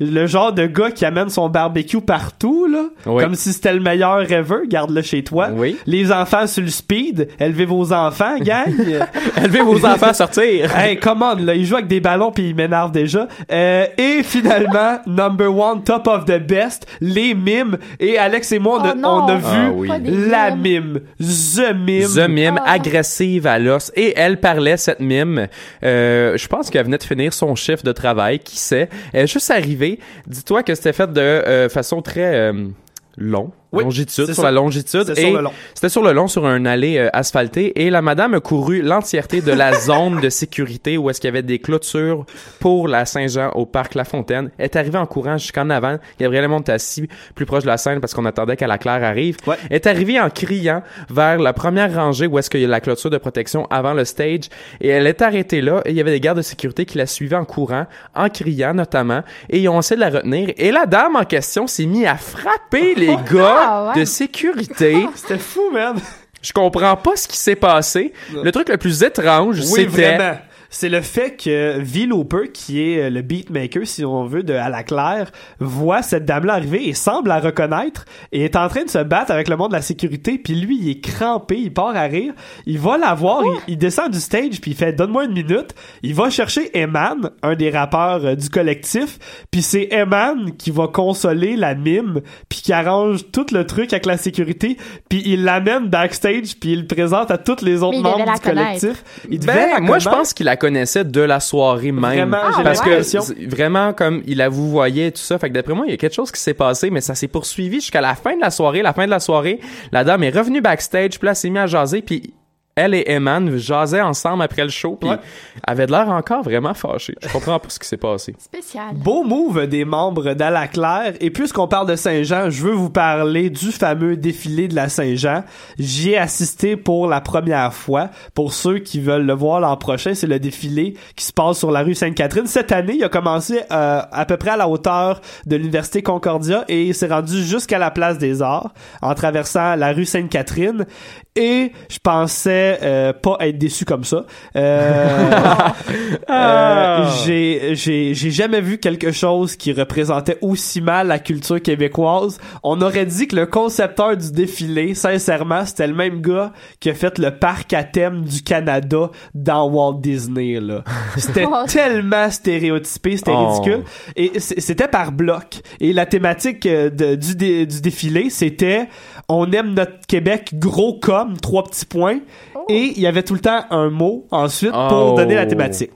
Le genre de gars qui amène son barbecue partout, là. Oui. Comme si c'était le meilleur ever. Garde-le chez toi. Oui. Les enfants sur le speed. Élevez vos enfants, gang. [LAUGHS] Élevez vos enfants à sortir. [LAUGHS] hey, commande, là. Il joue avec des ballons puis il m'énerve déjà. Euh, et finalement, [LAUGHS] number one, top of the best, les mimes. Et Alex et moi, on a, Oh on a Ah vu oui. Des la mimes. mime. The mime. The mime, Ah. agressive à l'os. Et elle parlait, cette mime. Euh, je pense qu'elle venait de finir son chiffre de travail. Qui sait? Elle est juste arrivée. Dis-toi que c'était fait de euh, façon très euh, long. Oui, longitude, c'est sur la longitude. C'est sur Et le long. C'était sur le long, sur un allée euh, asphaltée. Et la madame a couru l'entièreté de la [LAUGHS] zone de sécurité où est-ce qu'il y avait des clôtures pour la Saint-Jean au parc La Fontaine. Elle est arrivée en courant jusqu'en avant. Gabriel était assis plus proche de la scène parce qu'on attendait qu'à la Claire arrive. Ouais. Elle est arrivée en criant vers la première rangée où est-ce qu'il y a la clôture de protection avant le stage. Et elle est arrêtée là. Et il y avait des gardes de sécurité qui la suivaient en courant, en criant notamment. Et ils ont essayé de la retenir. Et la dame en question s'est mise à frapper les [LAUGHS] gars Ah, ouais. de sécurité. [LAUGHS] C'était fou, man. Je comprends pas ce qui s'est passé. Le truc le plus étrange, Oui, c'était vraiment. C'est le fait que V. Looper, qui est euh, le beatmaker, si on veut, de À la Claire, voit cette dame-là arriver et semble la reconnaître et est en train de se battre avec le monde de la sécurité. Puis lui, il est crampé, il part à rire. Il va la voir, il, il descend du stage, puis il fait « Donne-moi une minute ». Il va chercher Eman, un des rappeurs euh, du collectif. Puis c'est Eman qui va consoler la mime, puis qui arrange tout le truc avec la sécurité. Puis il l'amène backstage, puis il le présente à tous les autres membres du collectif. Il devait Ben, la moi, je pense qu'il la connaissait de la soirée même. Vraiment, parce que vraiment comme il la vous voyait tout ça. Fait que d'après moi, il y a quelque chose qui s'est passé, mais ça s'est poursuivi jusqu'à la fin de la soirée. La fin de la soirée, la dame est revenue backstage, puis là, elle s'est mise à jaser, puis elle et Eman jasaient ensemble après le show, puis Ouais. avaient de l'air encore vraiment fâchés. Je comprends pas ce qui s'est passé. Spécial. Beau move des membres d'À la Claire. Et puisqu'on parle de Saint-Jean, je veux vous parler du fameux défilé de la Saint-Jean. J'y ai assisté pour la première fois. Pour ceux qui veulent le voir l'an prochain, c'est le défilé qui se passe sur la rue Sainte-Catherine. Cette année, il a commencé euh, à peu près à la hauteur de l'Université Concordia et il s'est rendu jusqu'à la Place des Arts en traversant la rue Sainte-Catherine. Et je pensais euh, pas être déçu comme ça. Euh, [LAUGHS] euh, j'ai j'ai j'ai jamais vu quelque chose qui représentait aussi mal la culture québécoise. On aurait dit que le concepteur du défilé, sincèrement, c'était le même gars qui a fait le parc à thème du Canada dans Walt Disney là. C'était [LAUGHS] Oh. tellement stéréotypé, c'était Oh. ridicule et c'était par bloc. Et la thématique euh, de- du dé- du défilé, c'était on aime notre Québec gros comme trois petits points et il y avait tout le temps un mot ensuite pour Oh. donner la thématique.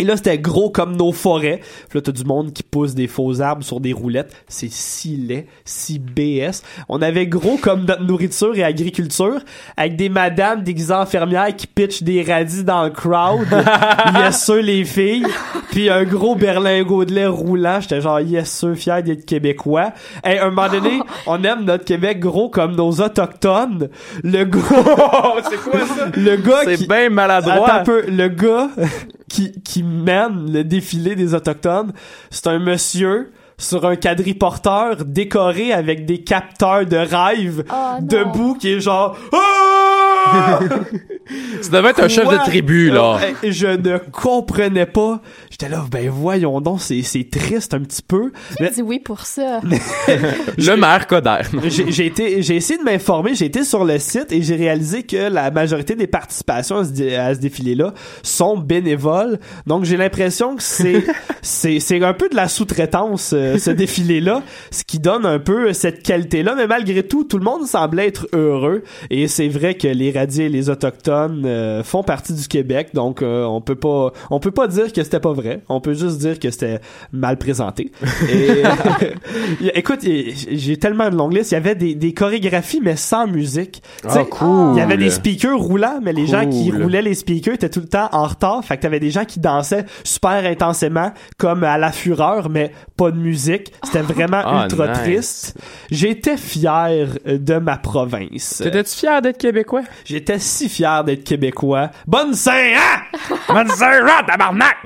Et là, c'était gros comme nos forêts. Puis là, t'as du monde qui pousse des faux arbres sur des roulettes. C'est si laid, si BS. On avait gros comme notre nourriture et agriculture, avec des madames déguisées en infirmières qui pitchent des radis dans le crowd. [LAUGHS] yes, sûr, les filles. Puis un gros berlingot de lait roulant. J'étais genre, yes, sûr, fier d'être québécois. Et un moment donné, [LAUGHS] on aime notre Québec gros comme nos autochtones. Le gars... [LAUGHS] c'est quoi ça? Le gars C'est qui... bien maladroit. Attends un peu, le gars qui, qui mène le défilé des autochtones. C'est un monsieur sur un quadriporteur décoré avec des capteurs de rêve Oh, debout qui est genre [LAUGHS] Ça devait être un chef de tribu, là. Euh, je ne comprenais pas. J'étais là, ben voyons donc, c'est, c'est triste un petit peu. Qui dit oui pour ça? [LAUGHS] Le maire Coder. [LAUGHS] J'ai, j'ai été, j'ai essayé de m'informer, j'ai été sur le site et j'ai réalisé que la majorité des participations à ce, dé- à ce défilé-là sont bénévoles. Donc j'ai l'impression que c'est, c'est, c'est un peu de la sous-traitance, euh, ce défilé-là, ce qui donne un peu cette qualité-là. Mais malgré tout, tout le monde semblait être heureux. Et c'est vrai que les radiés et les autochtones euh, font partie du Québec. Donc euh, on peut pas, on peut pas dire que c'était pas vrai. On peut juste dire que c'était mal présenté. Et, [LAUGHS] écoute, j'ai tellement de longue liste. Il y avait des, des chorégraphies, mais sans musique. Ah, cool. Il y avait des speakers roulants, mais les gens qui roulaient les speakers étaient tout le temps en retard. Fait que t'avais des gens qui dansaient super intensément, comme à la fureur, mais pas de musique. C'était vraiment Ah, ultra nice. triste. J'étais fier de ma province. T'étais-tu fier d'être québécois? J'étais si fier d'être québécois. Bonne Saint, hein? Bonne Saint-Jean, tabarnak!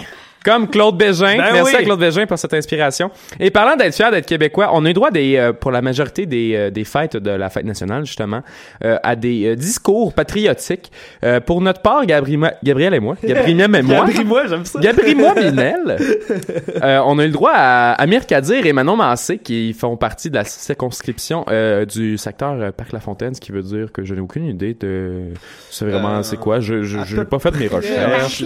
Comme Claude Bégin. Ben Merci oui. à Claude Bégin pour cette inspiration. Et parlant d'être fier d'être québécois, on a eu droit des, euh, pour la majorité des, euh, des fêtes de la fête nationale, justement, euh, à des euh, discours patriotiques. Euh, pour notre part, Gabriel, Gabriel et moi, Gabriel et moi, Gabri-moi, j'aime ça. Gabriel moi Binel, [LAUGHS] euh, on a eu le droit à Amir Kadir et Manon Massé qui font partie de la circonscription euh, du secteur euh, Parc La Fontaine, ce qui veut dire que je n'ai aucune idée de c'est vraiment Euh, c'est quoi. Je je je n'ai pas fait mes recherches.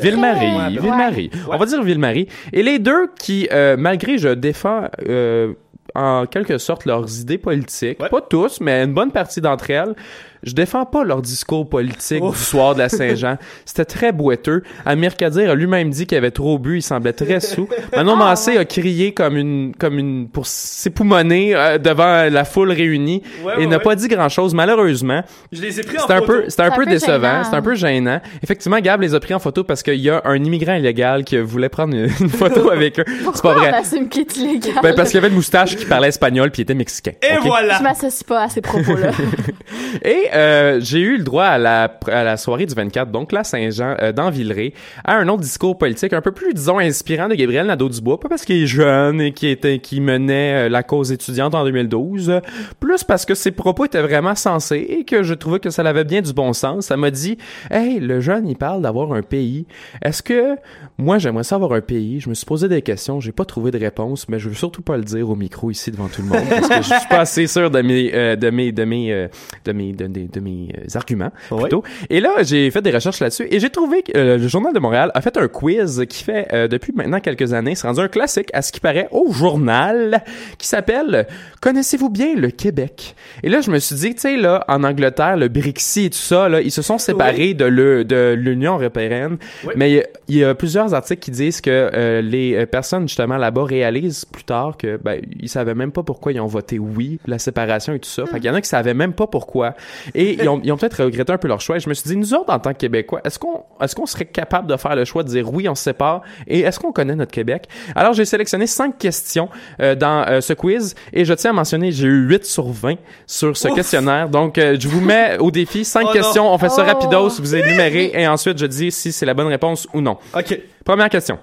Ville-Marie, Ville-Marie. On va dire Ville-Marie. Et les deux qui, euh, malgré je défends euh, en quelque sorte leurs idées politiques, pas tous, mais une bonne partie d'entre elles, je défends pas leur discours politique du soir de la [LAUGHS] Saint-Jean. C'était très boiteux. Amir Kadir a lui-même dit qu'il avait trop bu, il semblait très sous. Manon Massé a crié comme une, comme une, pour s'époumoner euh, devant la foule réunie Ouais, et ouais, n'a ouais. pas dit grand-chose, malheureusement. Je les ai pris en C'était un photo. peu, c'était un peu décevant, gênant. c'était un peu gênant. Effectivement, Gab les a pris en photo parce qu'il y a un immigrant illégal qui voulait prendre une, une [LAUGHS] photo avec eux. C'est pas vrai. on assume qu'il est illégal? Ben, parce qu'il y avait une moustache qui parlait espagnol puis il était mexicain. Et Ok? voilà. Je m'associe pas à ces propos-là. [LAUGHS] Et euh, j'ai eu le droit à la, à la soirée du 24, donc la Saint-Jean, euh, dans Villeray, à un autre discours politique un peu plus, disons, inspirant de Gabriel Nadeau-Dubois, pas parce qu'il est jeune et qui était qui menait euh, la cause étudiante en 2012, euh, plus parce que ses propos étaient vraiment sensés et que je trouvais que ça avait bien du bon sens. Ça m'a dit, hey, le jeune, il parle d'avoir un pays. Est-ce que moi, j'aimerais ça avoir un pays? Je me suis posé des questions, j'ai pas trouvé de réponse, mais je veux surtout pas le dire au micro ici devant tout le monde parce que je suis pas assez sûr de mes, euh, de mes, de mes, euh, de mes, de, de- de mes euh, arguments plutôt. Et là, j'ai fait des recherches là-dessus et j'ai trouvé que euh, le Journal de Montréal a fait un quiz qui fait euh, depuis maintenant quelques années, c'est rendu un classique à ce qui paraît au journal qui s'appelle Connaissez-vous bien le Québec Et là, je me suis dit, tu sais là, en Angleterre, le Brexit et tout ça, là, ils se sont séparés de le de l'Union européenne, mais il y y, a plusieurs articles qui disent que euh, les euh, personnes justement là-bas réalisent plus tard que ben ils savaient même pas pourquoi ils ont voté oui la séparation et tout ça. Fait qu'il y en a qui savaient même pas pourquoi et ils ont, peut-être regretté un peu leur choix. Et je me suis dit nous autres en tant que Québécois, est-ce qu'on qu'on serait capable de faire le choix de dire oui on se sépare? Et est-ce qu'on connaît notre Québec? Alors j'ai sélectionné cinq questions euh, dans euh, ce quiz et je tiens à mentionner j'ai eu 8 sur 20 sur ce Ouf. questionnaire. Donc euh, je vous mets au défi cinq Oh questions, non. on fait ça Oh. rapidos, vous énumérez et ensuite je dis si c'est la bonne réponse ou non. OK. Première question.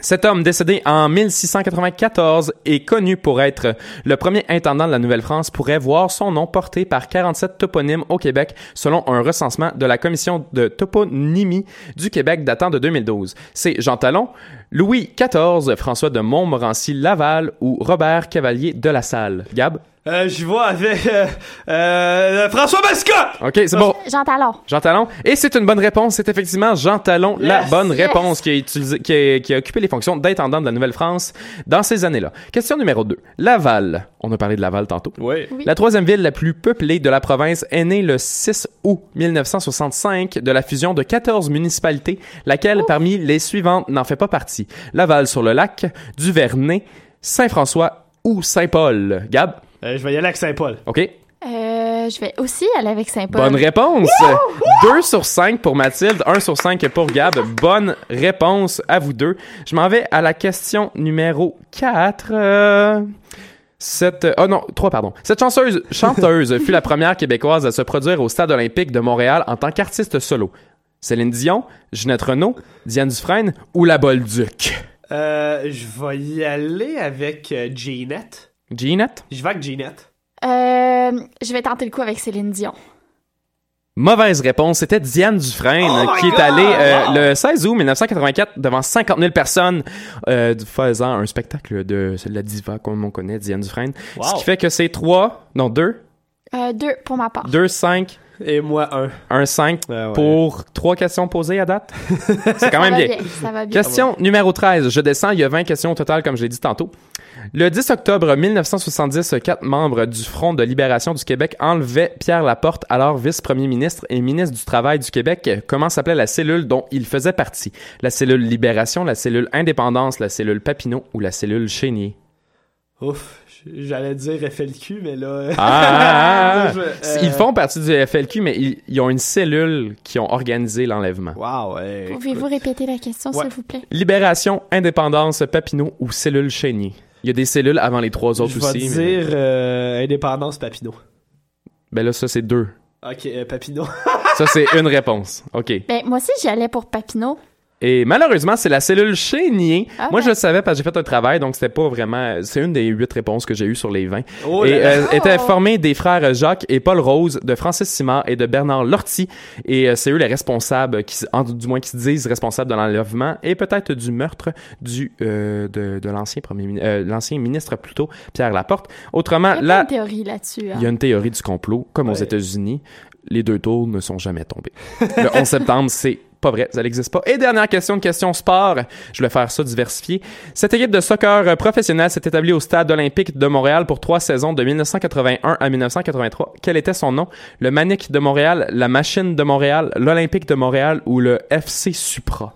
Cet homme décédé en 1694 est connu pour être le premier intendant de la Nouvelle-France pourrait voir son nom porté par 47 toponymes au Québec selon un recensement de la commission de toponymie du Québec datant de 2012. C'est Jean Talon, Louis XIV, François de Montmorency Laval ou Robert Cavalier de la Salle? Gab? Euh, J'y vois avec euh, euh, François Mascotte! OK, c'est bon. Jean Talon. Jean Talon. Et c'est une bonne réponse. C'est effectivement Jean Talon, la bonne Yes! réponse qui a, utilisé, qui, a, qui a occupé les fonctions d'intendant de la Nouvelle-France dans ces années-là. Question numéro 2. Laval. On a parlé de Laval tantôt. Oui. Oui. La troisième ville la plus peuplée de la province est née le 6 août 1965 de la fusion de 14 municipalités, laquelle parmi les suivantes n'en fait pas partie. Laval-sur-le-Lac, Duvernay, Saint-François ou Saint-Paul. Gab? Euh, je vais y aller avec Saint-Paul. OK. Euh, je vais aussi aller avec Saint-Paul. Bonne réponse. 2 sur 5 pour Mathilde, 1 sur 5 pour Gab. Bonne réponse à vous deux. Je m'en vais à la question numéro 4. Euh... Cette, oh non, 3, pardon. Cette chanteuse, chanteuse [LAUGHS] fut la première québécoise à se produire au Stade olympique de Montréal en tant qu'artiste solo. Céline Dion, Ginette Renault, Diane Dufresne ou la Bolduc? Euh, je vais y aller avec euh, Ginette. Ginette? Je vais avec Ginette. Euh, je vais tenter le coup avec Céline Dion. Mauvaise réponse, c'était Diane Dufresne Oh qui est allée euh, Wow! le 16 août 1984 devant 50 000 personnes euh, faisant un spectacle de la diva comme on connaît, Diane Dufresne. Wow. Ce qui fait que c'est 3, non 2, Euh, deux pour ma part. 2, 5, [LAUGHS] Et moi, un. 1, 5 pour trois questions posées à date? [LAUGHS] C'est quand même bien. bien, ça va bien. Question numéro 13. Je descends, il y a 20 questions au total, comme je l'ai dit tantôt. Le 10 octobre 1970, quatre membres du Front de libération du Québec enlevaient Pierre Laporte, alors vice-premier ministre et ministre du Travail du Québec. Comment s'appelait la cellule dont il faisait partie? La cellule Libération, la cellule Indépendance, la cellule Papineau ou la cellule Chénier? Ouf, j'allais dire FLQ, mais là. Ah, [LAUGHS] ah, ah. Je- euh, Ils font partie du FLQ, mais ils, ils ont une cellule qui ont organisé l'enlèvement. Wow, ouais. Pouvez-vous répéter la question, Ouais. s'il vous plaît? Libération, Indépendance, Papineau ou cellule Chénier? Il y a des cellules avant les trois autres Je vais aussi. mais- dire euh, Indépendance Papineau. Ben là, ça, c'est deux. Ok, euh, Papineau. [LAUGHS] Ça, c'est une réponse. OK. Ben, moi aussi, j'y allais pour Papineau. Et malheureusement, c'est la cellule Chénier. Ah Moi, ben. je le savais parce que j'ai fait un travail, donc c'était pas vraiment... C'est une des huit réponses que j'ai eues sur les 20. Oh et euh, était formée des frères Jacques et Paul Rose, de Francis Simard et de Bernard Lortie. Et euh, c'est eux les responsables, qui, en- du moins qui se disent responsables de l'enlèvement et peut-être du meurtre du euh, de, de l'ancien premier euh, l'ancien ministre plutôt Pierre Laporte. Autrement, Il y a de théories là-dessus. hein. il y a une théorie du complot, comme aux États-Unis. Les deux tours ne sont jamais tombés. Le 11 septembre, c'est pas vrai, ça n'existe pas. Et dernière question, une question sport. Je vais faire ça diversifié. Cette équipe de soccer professionnelle s'est établie au Stade olympique de Montréal pour trois saisons de 1981 à 1983. Quel était son nom? Le Manic de Montréal, la Machine de Montréal, l'Olympique de Montréal ou le FC Supra?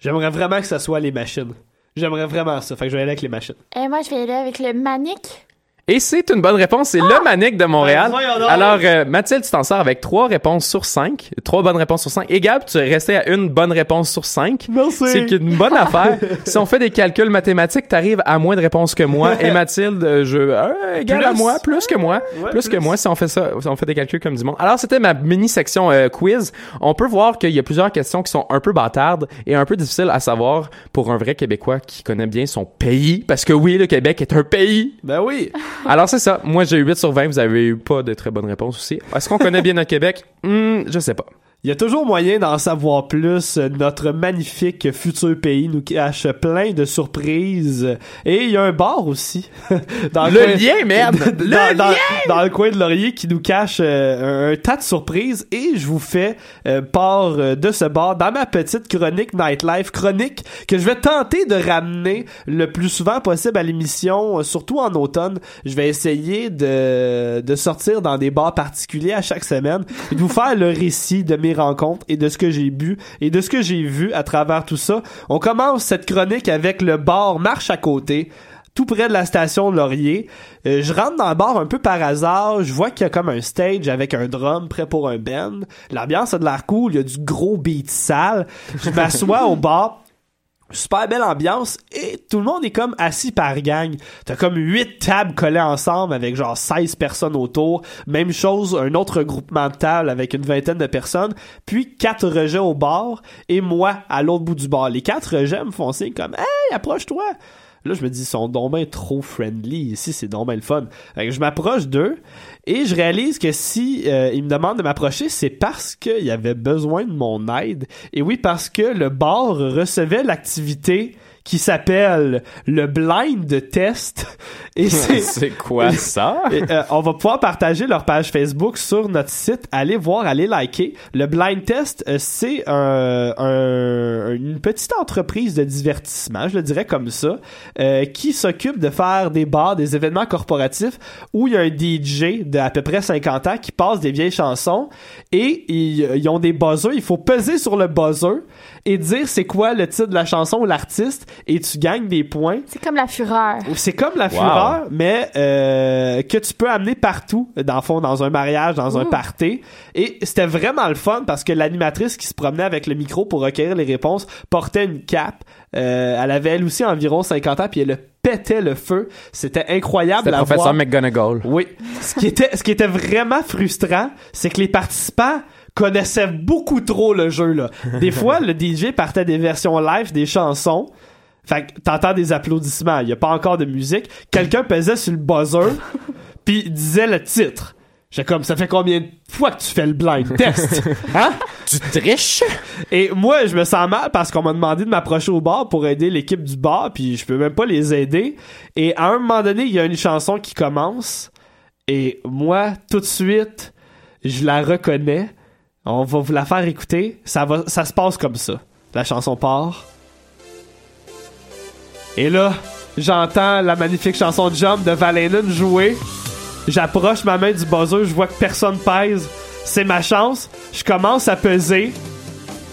J'aimerais vraiment que ça soit les machines. J'aimerais vraiment ça. Fait que je vais aller avec les machines. Et moi, je vais y aller avec le Manic. Et c'est une bonne réponse, c'est le Manic de Montréal. Ben. Alors, euh, Mathilde, tu t'en sors avec trois réponses sur cinq. Trois bonnes réponses sur cinq. Et Gab, tu es resté à une bonne réponse sur cinq. Merci. C'est une bonne [LAUGHS] affaire. si on fait des calculs mathématiques, t'arrives à moins de réponses que moi. Et Mathilde, euh, je, euh, égal à Plus. moi, plus que moi. Ouais, plus, que plus. moi si on fait ça, si on fait des calculs comme du monde. Alors, c'était ma mini-section euh, quiz. On peut voir qu'il y a plusieurs questions qui sont un peu bâtardes et un peu difficiles à savoir pour un vrai Québécois qui connaît bien son pays. Parce que oui, le Québec est un pays. Ben oui. [LAUGHS] Alors c'est ça. Moi j'ai eu 8 sur 20. Vous avez eu pas de très bonnes réponses aussi. Est-ce qu'on connaît bien notre Québec? Hmm, je sais pas. Il y a toujours moyen d'en savoir plus. Notre magnifique futur pays nous cache plein de surprises. Et il y a un bar aussi. [LAUGHS] dans Le coin- lien, merde! [LAUGHS] dans, Le dans- lien! dans le coin de Laurier qui nous cache euh, un, un tas de surprises. Et je vous fais euh, part euh, de ce bar dans ma petite chronique Nightlife. Chronique que je vais tenter de ramener le plus souvent possible à l'émission, euh, surtout en automne. Je vais essayer de, de sortir dans des bars particuliers à chaque semaine et de vous faire le récit de mes et de ce que j'ai bu et de ce que j'ai vu à travers tout ça. On commence cette chronique avec le bar Marche à côté tout près de la station Laurier. Euh, je rentre dans le bar un peu par hasard. Je vois qu'il y a comme un stage avec un drum prêt pour un band. L'ambiance a de l'air cool. Il y a du gros beat sale. Je m'assois au bar. Super belle ambiance et tout le monde est comme assis par gang. T'as comme huit tables collées ensemble avec genre 16 personnes autour. Même chose, un autre groupement de tables avec une vingtaine de personnes. Puis quatre rejets au bar et moi à l'autre bout du bar. Les quatre rejets me font signe comme « Hey, approche-toi! » Là, je me dis, ils sont donc trop friendly. Ici, c'est donc ben le fun. Fait que je m'approche d'eux et je réalise que si euh, ils me demandent de m'approcher, c'est parce qu'il avait besoin de mon aide. Et oui, parce que le bar recevait l'activité qui s'appelle le blind test. Et [LAUGHS] c'est C'est quoi [LAUGHS] ça? et, euh, on va pouvoir partager leur page Facebook sur notre site. Allez voir, allez liker. Le Blind Test, euh, c'est un, un- une petite entreprise de divertissement, je le dirais comme ça, euh, qui s'occupe de faire des bars, des événements corporatifs où il y a un DJ de à peu près 50 ans qui passe des vieilles chansons et ils, ils ont des buzzers. Il faut peser sur le buzzer et dire c'est quoi le titre de la chanson ou l'artiste et tu gagnes des points. C'est comme la fureur. C'est comme la Wow. fureur, mais euh, que tu peux amener partout, dans le fond, dans un mariage, dans un party. Et c'était vraiment le fun parce que l'animatrice qui se promenait avec le micro pour recueillir les réponses portait une cape. Euh, elle avait elle aussi environ 50 ans, puis elle pétait le feu. C'était incroyable à professeur voir. McGonagall. Oui. Ce qui était, ce qui était vraiment frustrant, c'est que les participants connaissais beaucoup trop le jeu, là. Des fois, le DJ partait des versions live des chansons. Fait que t'entends des applaudissements. Il y a pas encore de musique. Quelqu'un pesait sur le buzzer, [LAUGHS] puis disait le titre. J'étais comme, ça fait combien de fois que tu fais le blind [LAUGHS] test? Hein? Tu triches? Et moi, je me sens mal parce qu'on m'a demandé de m'approcher au bar pour aider l'équipe du bar, puis je peux même pas les aider. Et à un moment donné, il y a une chanson qui commence, et moi, tout de suite, je la reconnais. On va vous la faire écouter. Ça, va, ça se passe comme ça. La chanson part. Et là, j'entends la magnifique chanson Jump de Valenen jouer. J'approche ma main du buzzer, je vois que personne pèse. C'est ma chance. Je commence à peser.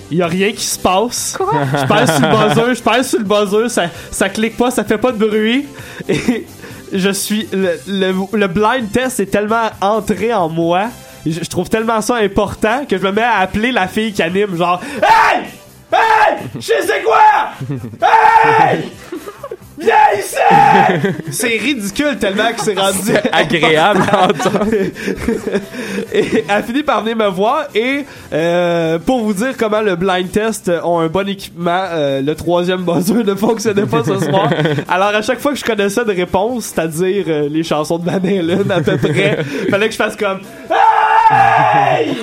Il y a rien qui se passe. Je pèse sur le buzzer, je pèse sur le buzzer, ça, ça clique pas, ça fait pas de bruit. Et je suis. Le, le- le blind test est tellement entré en moi. Je, je trouve tellement ça important que je me mets à appeler la fille qui anime, genre Hey! Hey! Je sais c'est quoi! Hey! Viens ici! C'est ridicule tellement que c'est rendu agréable à entendre. et elle finit par venir me voir et euh, pour vous dire comment le blind test ont un bon équipement, euh, le troisième buzzer ne fonctionnait pas ce soir. Alors à chaque fois que je connaissais de réponse, c'est-à-dire euh, les chansons de Van Halen à peu près, [LAUGHS] fallait que je fasse comme Hey!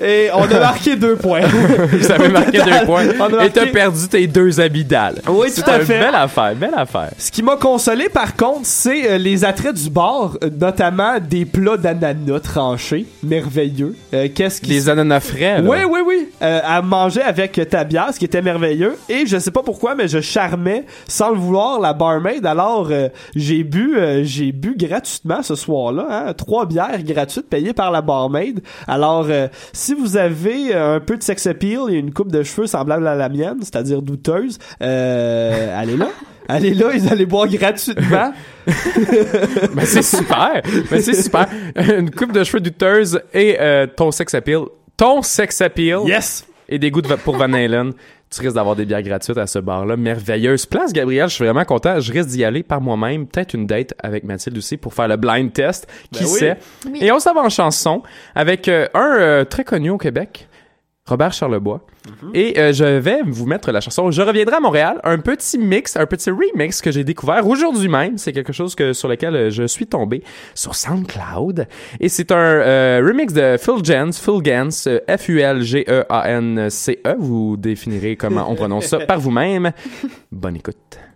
Et on a marqué deux points. [LAUGHS] Vous avez marqué deux points. Et t'as perdu tes deux habits d'Al. Oui, tout à fait. Belle affaire, belle affaire. Ce qui m'a consolé, par contre, c'est euh, les attraits du bar, euh, notamment des plats d'ananas tranchés, merveilleux. Euh, Qu'est-ce qui Les ananas frais, là. Oui, oui, oui. Euh, à manger avec ta bière, ce qui était merveilleux. Et je sais pas pourquoi, mais je charmais sans le vouloir la barmaid. Alors euh, j'ai bu, j'ai bu gratuitement ce soir-là, hein, trois bières gratuites payées par la barmaid. Alors si vous avez euh, un peu de sex appeal et une coupe de cheveux semblable à la mienne, c'est-à-dire douteuse, euh, allez là. [LAUGHS] Allez là, ils allaient boire gratuitement. [LAUGHS] Ben, c'est super. Ben, c'est super. Une coupe de cheveux douteuse et euh, ton sex appeal. Ton sex appeal. Yes. Et des goûts de pour Van Halen. Tu risques d'avoir des bières gratuites à ce bar-là. Merveilleuse place, Gabriel. Je suis vraiment content. Je risque d'y aller par moi-même. Peut-être une date avec Mathilde aussi pour faire le blind test. Qui Ben oui. sait? Oui. Et on s'en va en chanson avec euh, un euh, très connu au Québec. Robert Charlebois. Et euh, je vais vous mettre la chanson Je reviendrai à Montréal, un petit mix, un petit remix que j'ai découvert aujourd'hui même. C'est quelque chose que sur lequel euh, je suis tombé sur SoundCloud. Et c'est un euh, remix de Phil Jens, Phil euh, F-U-L-G-E-A-N-C-E. Vous définirez comment on prononce ça par vous-même. Bonne écoute.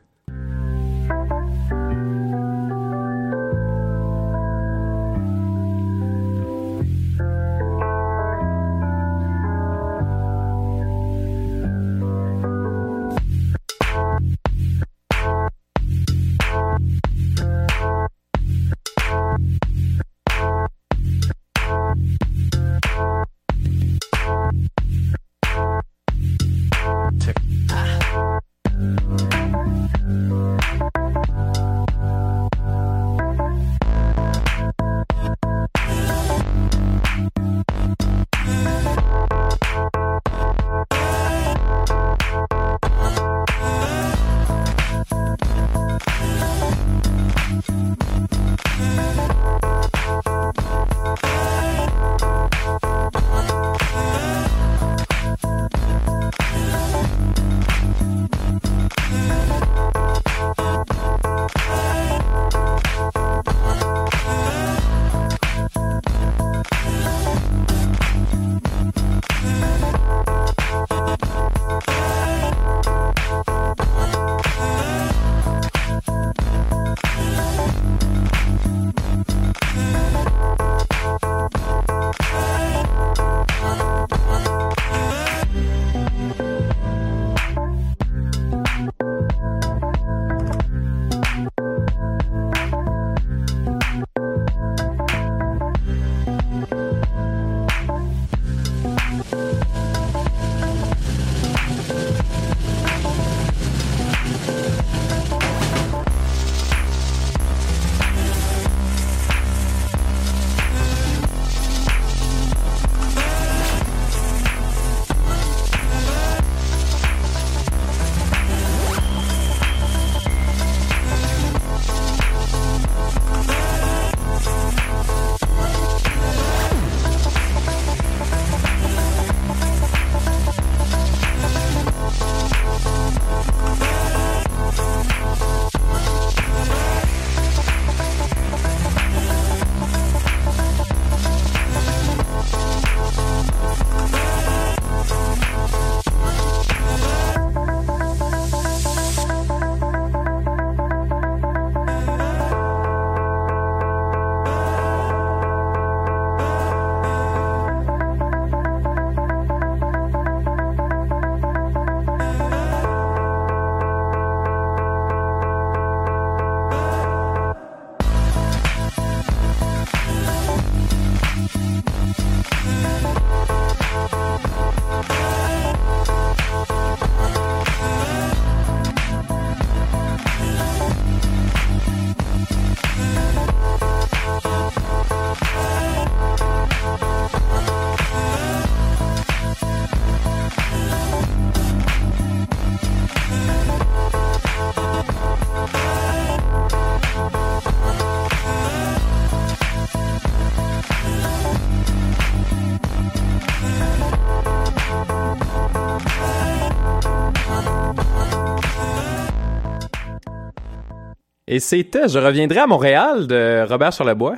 Et c'était Je reviendrai à Montréal de Robert Charlebois.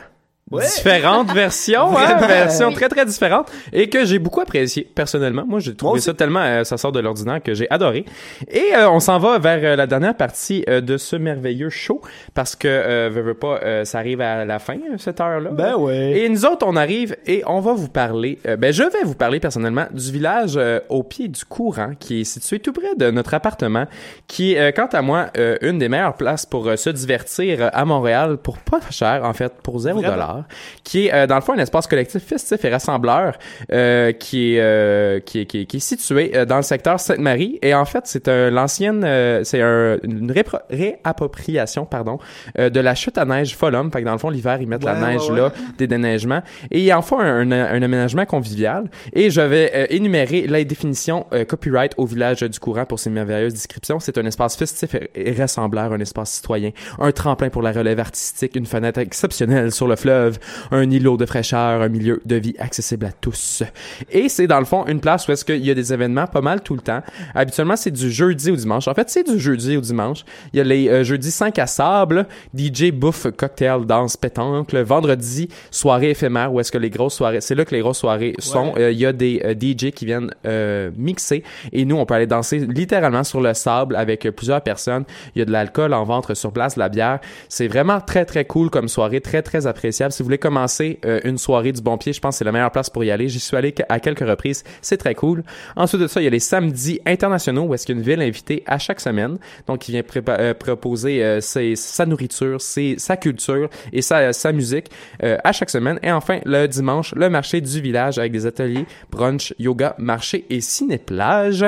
Ouais. Différentes versions, hein, versions très très différentes et que j'ai beaucoup apprécié personnellement. Moi, j'ai trouvé ça tellement euh, ça sort de l'ordinaire que j'ai adoré. Et euh, on s'en va vers euh, la dernière partie euh, de ce merveilleux show parce que euh, veux, veux pas euh, ça arrive à la fin cette heure-là. Ben ouais. Et nous autres, on arrive et on va vous parler. ben, je vais vous parler personnellement du village au pied du courant qui est situé tout près de notre appartement, qui est, euh, quant à moi, euh, une des meilleures places pour se divertir à Montréal pour pas cher, en fait, pour zéro Vraiment. Qui est euh, dans le fond un espace collectif festif et rassembleur euh, qui est euh, qui est qui est, qui est situé euh, dans le secteur Sainte-Marie. Et en fait c'est un l'ancienne euh, c'est un, une réappropriation pardon euh, de la chute à neige Folum. Fait que dans le fond l'hiver ils mettent la Ouais, neige ouais. là des déneigements. Et ils en font un, un, un aménagement convivial. Et je vais euh, énumérer la définition euh, copyright au village du courant pour ces merveilleuses descriptions. C'est un espace festif et rassembleur un espace citoyen un tremplin pour la relève artistique une fenêtre exceptionnelle sur le fleuve un îlot de fraîcheur un milieu de vie accessible à tous. Et c'est dans le fond une place où est-ce qu'il y a des événements pas mal tout le temps. Habituellement c'est du jeudi au dimanche. En fait c'est du jeudi au dimanche. Il y a les euh, jeudis 5 à sable DJ bouffe cocktail danse pétanque. Le vendredi soirée éphémère où est-ce que les grosses soirées c'est là que les grosses soirées sont. Euh, il y a des euh, DJ qui viennent mixer. Et nous on peut aller danser littéralement sur le sable avec plusieurs personnes. Il y a de l'alcool en ventre sur place de la bière. C'est vraiment très très cool comme soirée. Très très appréciable si vous voulez commencer euh, une soirée du bon pied je pense que c'est la meilleure place pour y aller. J'y suis allé à quelques reprises. C'est très cool. Ensuite de ça il y a les samedis internationaux où est-ce qu'il y a une ville invitée à chaque semaine donc il vient euh, proposer euh, ses- sa nourriture ses, sa culture et sa, sa musique euh, à chaque semaine. Et enfin le dimanche le marché du village avec des ateliers brunch yoga marché et ciné-plage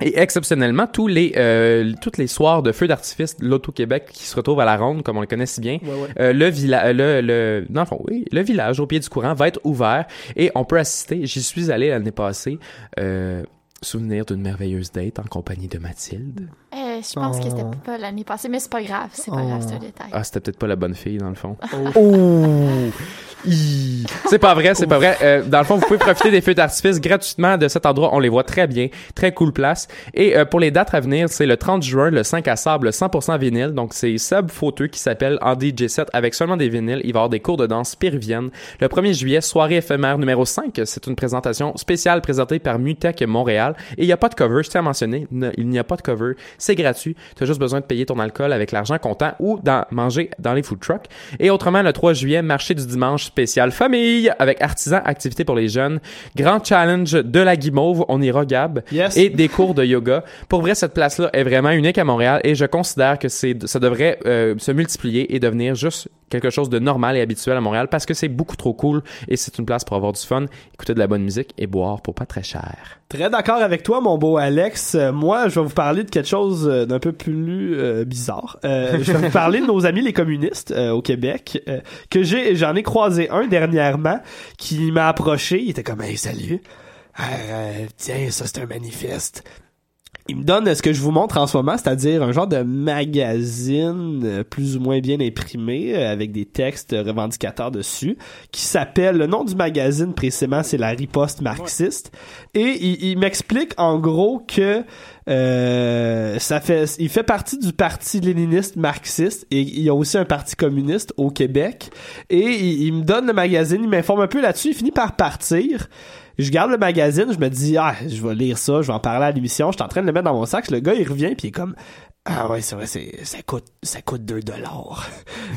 et exceptionnellement, tous les euh, toutes les soirs de feux d'artifice de l'Auto-Québec qui se retrouvent à la ronde, comme on le connaît si bien, Ouais, ouais. euh, le village, le, le, dans le fond, oui, le village au pied du courant va être ouvert et on peut assister. J'y suis allé l'année passée. Euh, souvenir d'une merveilleuse date en compagnie de Mathilde. Je pense que Oh. c'était pas l'année passée, mais c'est pas grave. C'est pas grave, c'est un détail. Ah, c'était peut-être pas la bonne fille, dans le fond. Oh! [LAUGHS] C'est pas vrai, c'est pas vrai. Euh, dans le fond, vous pouvez profiter des feux d'artifice gratuitement de cet endroit. On les voit très bien. Très cool place. Et euh, pour les dates à venir, c'est le 30 juin, le 5 à sable, le 100% vinyle. Donc, c'est Seb Fauteux qui s'appelle en DJ set avec seulement des vinyles. Il va y avoir des cours de danse péruvienne. Le 1er juillet, soirée éphémère numéro 5. C'est une présentation spéciale présentée par Mutech Montréal. Et il n'y a pas de cover, je tiens à mentionner. Ne- Il n'y a pas de cover. C'est gratuit. Tu as juste besoin de payer ton alcool avec l'argent comptant ou d'en manger dans les food trucks. Et autrement, le 3 juillet, marché du dimanche spécial famille avec artisans, activités pour les jeunes, grand challenge de la guimauve, on ira Gab, Yes. et des cours de yoga. Pour vrai, cette place-là est vraiment unique à Montréal et je considère que c'est, ça devrait euh, se multiplier et devenir juste quelque chose de normal et habituel à Montréal parce que c'est beaucoup trop cool et c'est une place pour avoir du fun, écouter de la bonne musique et boire pour pas très cher. Très d'accord avec toi, mon beau Alex. Euh, moi, je vais vous parler de quelque chose euh, d'un peu plus euh, bizarre. Euh, je vais vous parler de nos amis les communistes au Québec, que j'ai, j'en ai croisé un dernièrement qui m'a approché. Il était comme, hey, salut. Euh, tiens, ça c'est un manifeste. Il me donne ce que je vous montre en ce moment, c'est-à-dire un genre de magazine euh, plus ou moins bien imprimé euh, avec des textes revendicateurs dessus qui s'appelle le nom du magazine précisément c'est la riposte marxiste. Et il, il m'explique en gros que euh, ça fait il fait partie du parti léniniste marxiste et il y a aussi un parti communiste au Québec. Et il, il me donne le magazine, il m'informe un peu là-dessus, il finit par partir. Je garde le magazine, je me dis ah, je vais lire ça, je vais en parler à l'émission, je suis en train de le mettre dans mon sac, le gars il revient puis il est comme ah ouais, c'est vrai, c'est, ça coûte, ça coûte 2 dollars.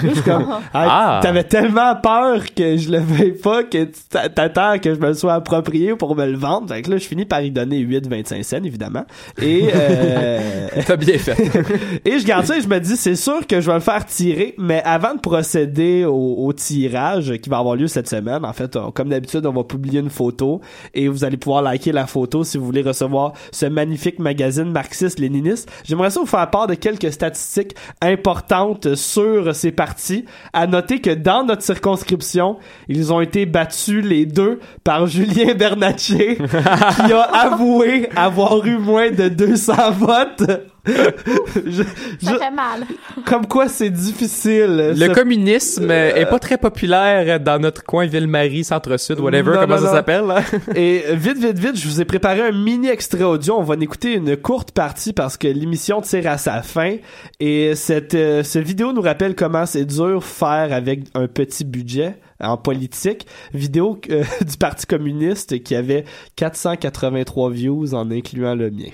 [LAUGHS] Comme, ah, Ah. t'avais tellement peur que je le veuille pas que t'attends que je me le sois approprié pour me le vendre. Fait que là, je finis par y donner 8,25 cents, évidemment. Et, euh, [LAUGHS] T'as bien fait. [LAUGHS] et je garde ça et je me dis, c'est sûr que je vais le faire tirer, mais avant de procéder au, au tirage qui va avoir lieu cette semaine, en fait, on- comme d'habitude, on va publier une photo et vous allez pouvoir liker la photo si vous voulez recevoir ce magnifique magazine marxiste-léniniste. J'aimerais ça vous faire part de quelques statistiques importantes sur ces partis. À noter que dans notre circonscription, ils ont été battus les deux par [LAUGHS] Julien Bernatchez, qui a avoué avoir eu moins de 200 votes. [LAUGHS] Je- Ça je- fait mal. comme quoi c'est difficile. Le Ce- communisme euh, est pas très populaire dans notre coin Ville-Marie, Centre-Sud, whatever, Non, comment non, ça s'appelle. là. [LAUGHS] Et vite, vite, vite, je vous ai préparé un mini extrait audio. On va en écouter une courte partie parce que l'émission tire à sa fin. Et cette, euh, ce vidéo nous rappelle comment c'est dur faire avec un petit budget en politique. Vidéo euh, [LAUGHS] du Parti communiste qui avait 483 views en incluant le mien.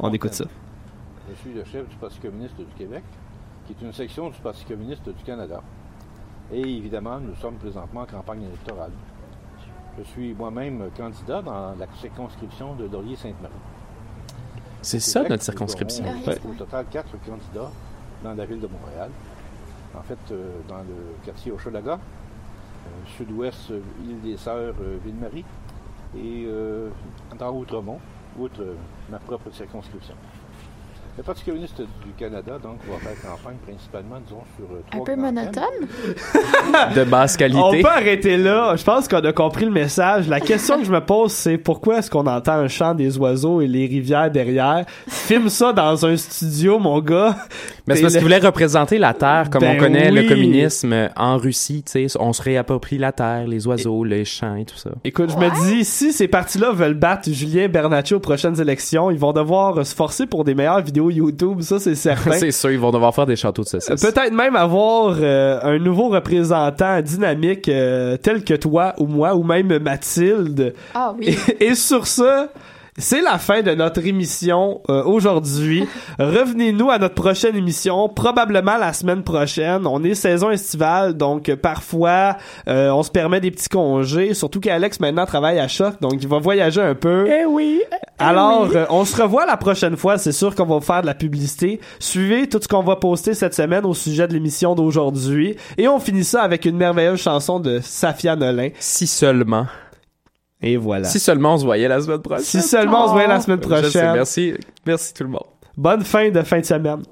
On écoute ça. Je suis le chef du Parti communiste du Québec, qui est une section du Parti communiste du Canada. Et évidemment, nous sommes présentement en campagne électorale. Je suis moi-même candidat dans la circonscription de Laurier-Sainte-Marie. C'est ça, notre circonscription. nous Ouais. Au total, quatre candidats dans la ville de Montréal. En fait, euh, dans le quartier Hochelaga, euh, sud-ouest, euh, île des Sœurs, euh, Ville-Marie, et euh, dans Outremont, outre euh, ma propre circonscription. Le Parti communiste du Canada, donc, va faire campagne principalement, disons, sur euh, Un peu monotone? [LAUGHS] De basse On qualité. peut arrêter là. Je pense qu'on a compris le message. La question que je me pose, c'est pourquoi est-ce qu'on entend un chant des oiseaux et les rivières derrière? Filme ça dans un studio, mon gars. Mais c'est parce le- qu'il voulait représenter la Terre comme Ben on connaît le communisme en Russie, tu sais. On se réapproprie la Terre, les oiseaux, les champs et tout ça. Écoute, je me dis, si ces partis-là veulent battre Julien Bernatchez aux prochaines élections, ils vont devoir se forcer pour des meilleures vidéos YouTube, ça c'est certain. [LAUGHS] c'est sûr, ils vont devoir faire des châteaux de saucisses. Peut-être même avoir euh, un nouveau représentant dynamique euh, tel que toi ou moi ou même Mathilde. Ah oui. Et, [LAUGHS] et sur ça, c'est la fin de notre émission euh, aujourd'hui. [LAUGHS] Revenez-nous à notre prochaine émission, probablement la semaine prochaine. On est saison estivale, donc euh, parfois euh, on se permet des petits congés. Surtout qu'Alex maintenant travaille à Choc, donc il va voyager un peu. Eh oui. Alors, euh, on se revoit la prochaine fois. C'est sûr qu'on va faire de la publicité. Suivez tout ce qu'on va poster cette semaine au sujet de l'émission d'aujourd'hui. Et on finit ça avec une merveilleuse chanson de Safia Nolin. Si seulement. Et voilà. Si seulement on se voyait la semaine prochaine. Si seulement on se voyait la semaine Je sais, prochaine. merci. Merci tout le monde. Bonne fin de fin de semaine.